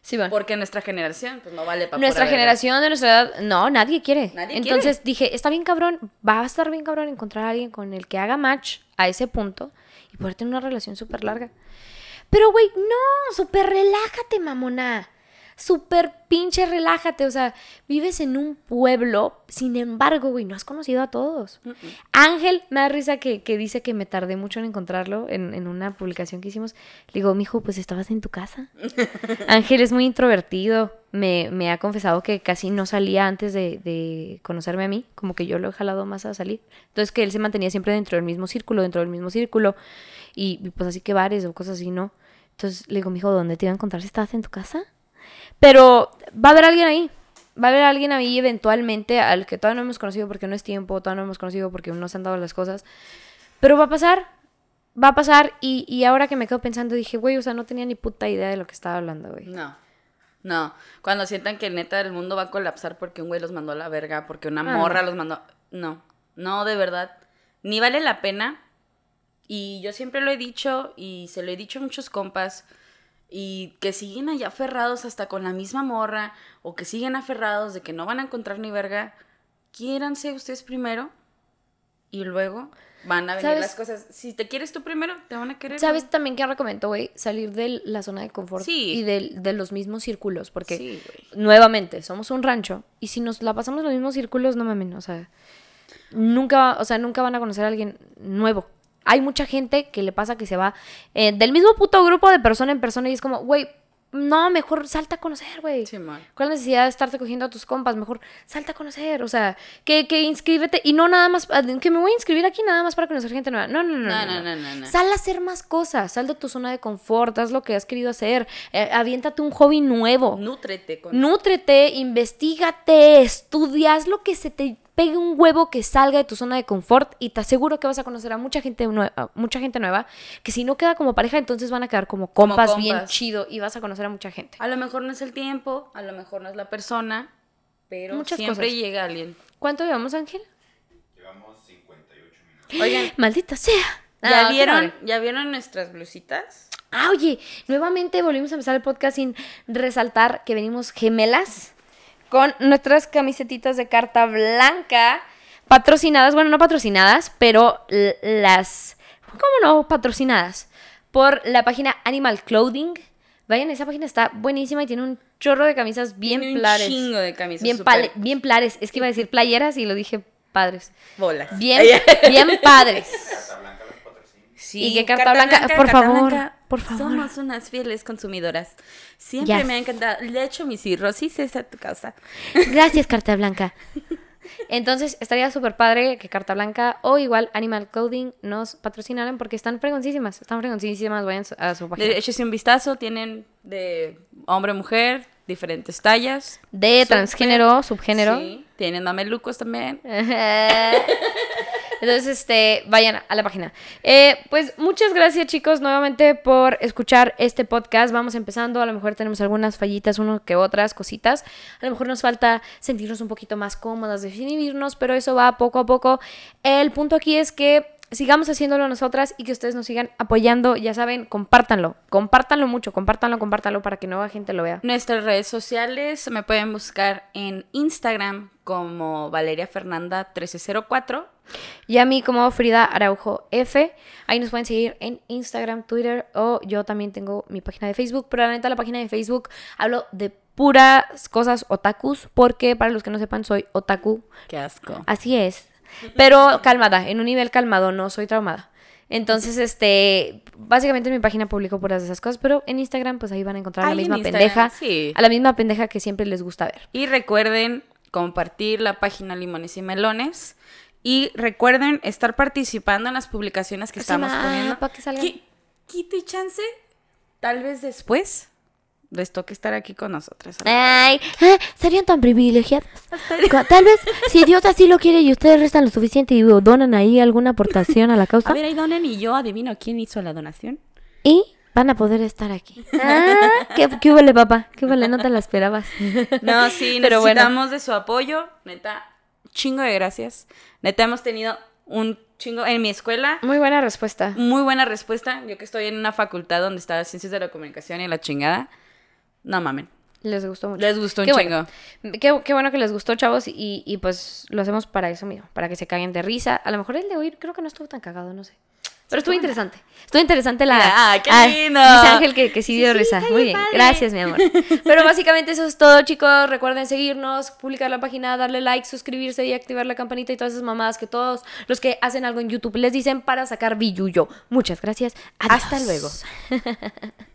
Sí, bueno. Porque nuestra generación, pues no vale para Nuestra generación de nuestra edad, no, nadie quiere. Nadie Entonces dije, está bien cabrón, va a estar bien cabrón encontrar a alguien con el que haga match a ese punto y poder tener una relación súper larga. Pero, güey, no, súper relájate, mamona. Súper pinche relájate. O sea, vives en un pueblo, sin embargo, güey, no has conocido a todos. Ángel, me da risa que, que dice que me tardé mucho en encontrarlo en, en una publicación que hicimos. Le digo, mijo, pues estabas en tu casa. Ángel es muy introvertido. Me, me ha confesado que casi no salía antes de, de conocerme a mí. Como que yo lo he jalado más a salir. Entonces que él se mantenía siempre dentro del mismo círculo, dentro del mismo círculo. Y, y, pues así que bares o cosas así, ¿no? Entonces le digo, mijo, ¿dónde te iba a encontrar si estabas en tu casa? Pero va a haber alguien ahí. Va a haber alguien ahí eventualmente al que todavía no hemos conocido porque no es tiempo, todavía no hemos conocido porque no se han dado las cosas. Pero va a pasar, va a pasar. Y, y ahora que me quedo pensando, dije, güey, o sea, no tenía ni puta idea de lo que estaba hablando, güey. No. No. Cuando sientan que neta el mundo va a colapsar porque un güey los mandó a la verga, porque una Ah, morra los mandó. No. No, de verdad. Ni vale la pena. Y yo siempre lo he dicho y se lo he dicho a muchos compas. Y que siguen allá aferrados hasta con la misma morra. O que siguen aferrados de que no van a encontrar ni verga. Quiéranse ustedes primero. Y luego van a venir ¿Sabes? las cosas. Si te quieres tú primero, te van a querer. ¿Sabes también qué recomiendo, güey? Salir de la zona de confort Sí. y del- de, los mismos círculos. Porque, Sí, nuevamente, somos un rancho. Y si nos la pasamos en los mismos círculos, no mames, o sea, nunca, o sea, nunca van a conocer a alguien nuevo. Hay mucha gente que le pasa que se va eh, del mismo puto grupo de persona en persona y es como, güey, no, mejor salta a conocer, güey. Sí, man. ¿Cuál necesidad de estarte cogiendo a tus compas? Mejor salta a conocer, o sea, que, que inscríbete y no nada más, que me voy a inscribir aquí nada más para conocer gente nueva. No, no, no. No, no, no, no, no, no. Sal a hacer más cosas, sal de tu zona de confort, haz lo que has querido hacer, eh, aviéntate un hobby nuevo. Nútrete con Nútrete, investigate, estudia, haz lo que se te pegue un huevo que salga de tu zona de confort y te aseguro que vas a conocer a mucha gente, nue- a mucha gente nueva que si no queda como pareja entonces van a quedar como Como compas, bien chido y vas a conocer a mucha gente. A lo mejor no es el tiempo, a lo mejor no es la persona, pero Muchas siempre cosas. llega alguien. ¿Cuánto llevamos, Ángel? Llevamos 58 minutos. Oigan, Maldita sea. ¿ya Ah, vieron. ¿ya vieron nuestras blusitas? Ah, oye, nuevamente volvimos a empezar el podcast sin resaltar que venimos gemelas con nuestras camisetitas de carta blanca patrocinadas, bueno, no patrocinadas, pero las, ¿cómo no? Patrocinadas por la página Animal Clothing. Vayan, esa página está buenísima y tiene un chorro de camisas bien Tiene un plares. chingo de camisas Bien, bien plares. Es que iba a decir playeras y lo dije padres. Bolas. Bien, bien padres. Carta Blanca los patrocina. Sí, Y que Carta Blanca, por favor, por favor. Somos unas fieles consumidoras. Siempre Yes. me ha encantado. De hecho, mi cirrosis es a tu causa. Gracias, Carta Blanca. Entonces, estaría súper padre que Carta Blanca o igual Animal Clothing nos patrocinaran porque están fregoncísimas. Están fregoncísimas. Vayan a su página. De hecho, un vistazo, tienen de hombre, mujer, diferentes tallas. De transgénero, subgénero. Sí, tienen mamelucos también. Entonces, este, vayan a la página. Eh, pues muchas gracias, chicos, nuevamente por escuchar este podcast. Vamos empezando. A lo mejor tenemos algunas fallitas, uno que otras cositas. A lo mejor nos falta sentirnos un poquito más cómodas, definirnos, pero eso va poco a poco. El punto aquí es que sigamos haciéndolo nosotras y que ustedes nos sigan apoyando. Ya saben, compártanlo. Compártanlo mucho. Compártanlo, compártanlo para que nueva gente lo vea. Nuestras redes sociales me pueden buscar en Instagram como Valeria Fernanda 1304. Y a mí como Frida Araujo F. Ahí nos pueden seguir en Instagram, Twitter o yo también tengo mi página de Facebook. Pero la neta, la página de Facebook hablo de puras cosas otakus porque para los que no sepan soy otaku. Qué asco. Así es. Pero calmada, en un nivel calmado, no soy traumada. Entonces, este, básicamente en mi página publico puras de esas cosas, pero en Instagram pues ahí van a encontrar a la misma pendeja, sí. a la misma pendeja que siempre les gusta ver. Y recuerden compartir la página Limones y Melones. Y recuerden estar participando en las publicaciones que estamos ma, poniendo. pa' que salgan. Qui- Quite chance, tal vez después les toque estar aquí con nosotras. Ay, ah, serían tan privilegiadas. Tal vez, si Dios así lo quiere y ustedes restan lo suficiente y donan ahí alguna aportación a la causa, A ver, ahí donen y yo adivino quién hizo la donación. y van a poder estar aquí. Ah, ¿qué, qué huele, papá? ¿Qué huele? No te la esperabas. No, sí, Pero bueno. necesitamos de su apoyo. Neta, chingo de gracias. Neta, hemos tenido un chingo en mi escuela. Muy buena respuesta. Muy buena respuesta. Yo que estoy en una facultad donde está Ciencias de la Comunicación y la chingada. No mamen. Les gustó mucho. Les gustó un Qué chingo. bueno. Qué, qué bueno que les gustó, chavos, y, y pues lo hacemos para eso mismo, para que se caguen de risa. A lo mejor el de hoy creo que no estuvo tan cagado, no sé. Pero estuvo interesante. Estuvo interesante la... Ah, qué lindo. Dice Ángel que, que sí dio Sí, risa. Muy bien bien. padre. Gracias, mi amor. Pero básicamente eso es todo, chicos. Recuerden seguirnos, publicar la página, darle like, suscribirse y activar la campanita y todas esas mamadas que todos los que hacen algo en YouTube les dicen para sacar billuyo. Muchas gracias. Adiós. Hasta luego.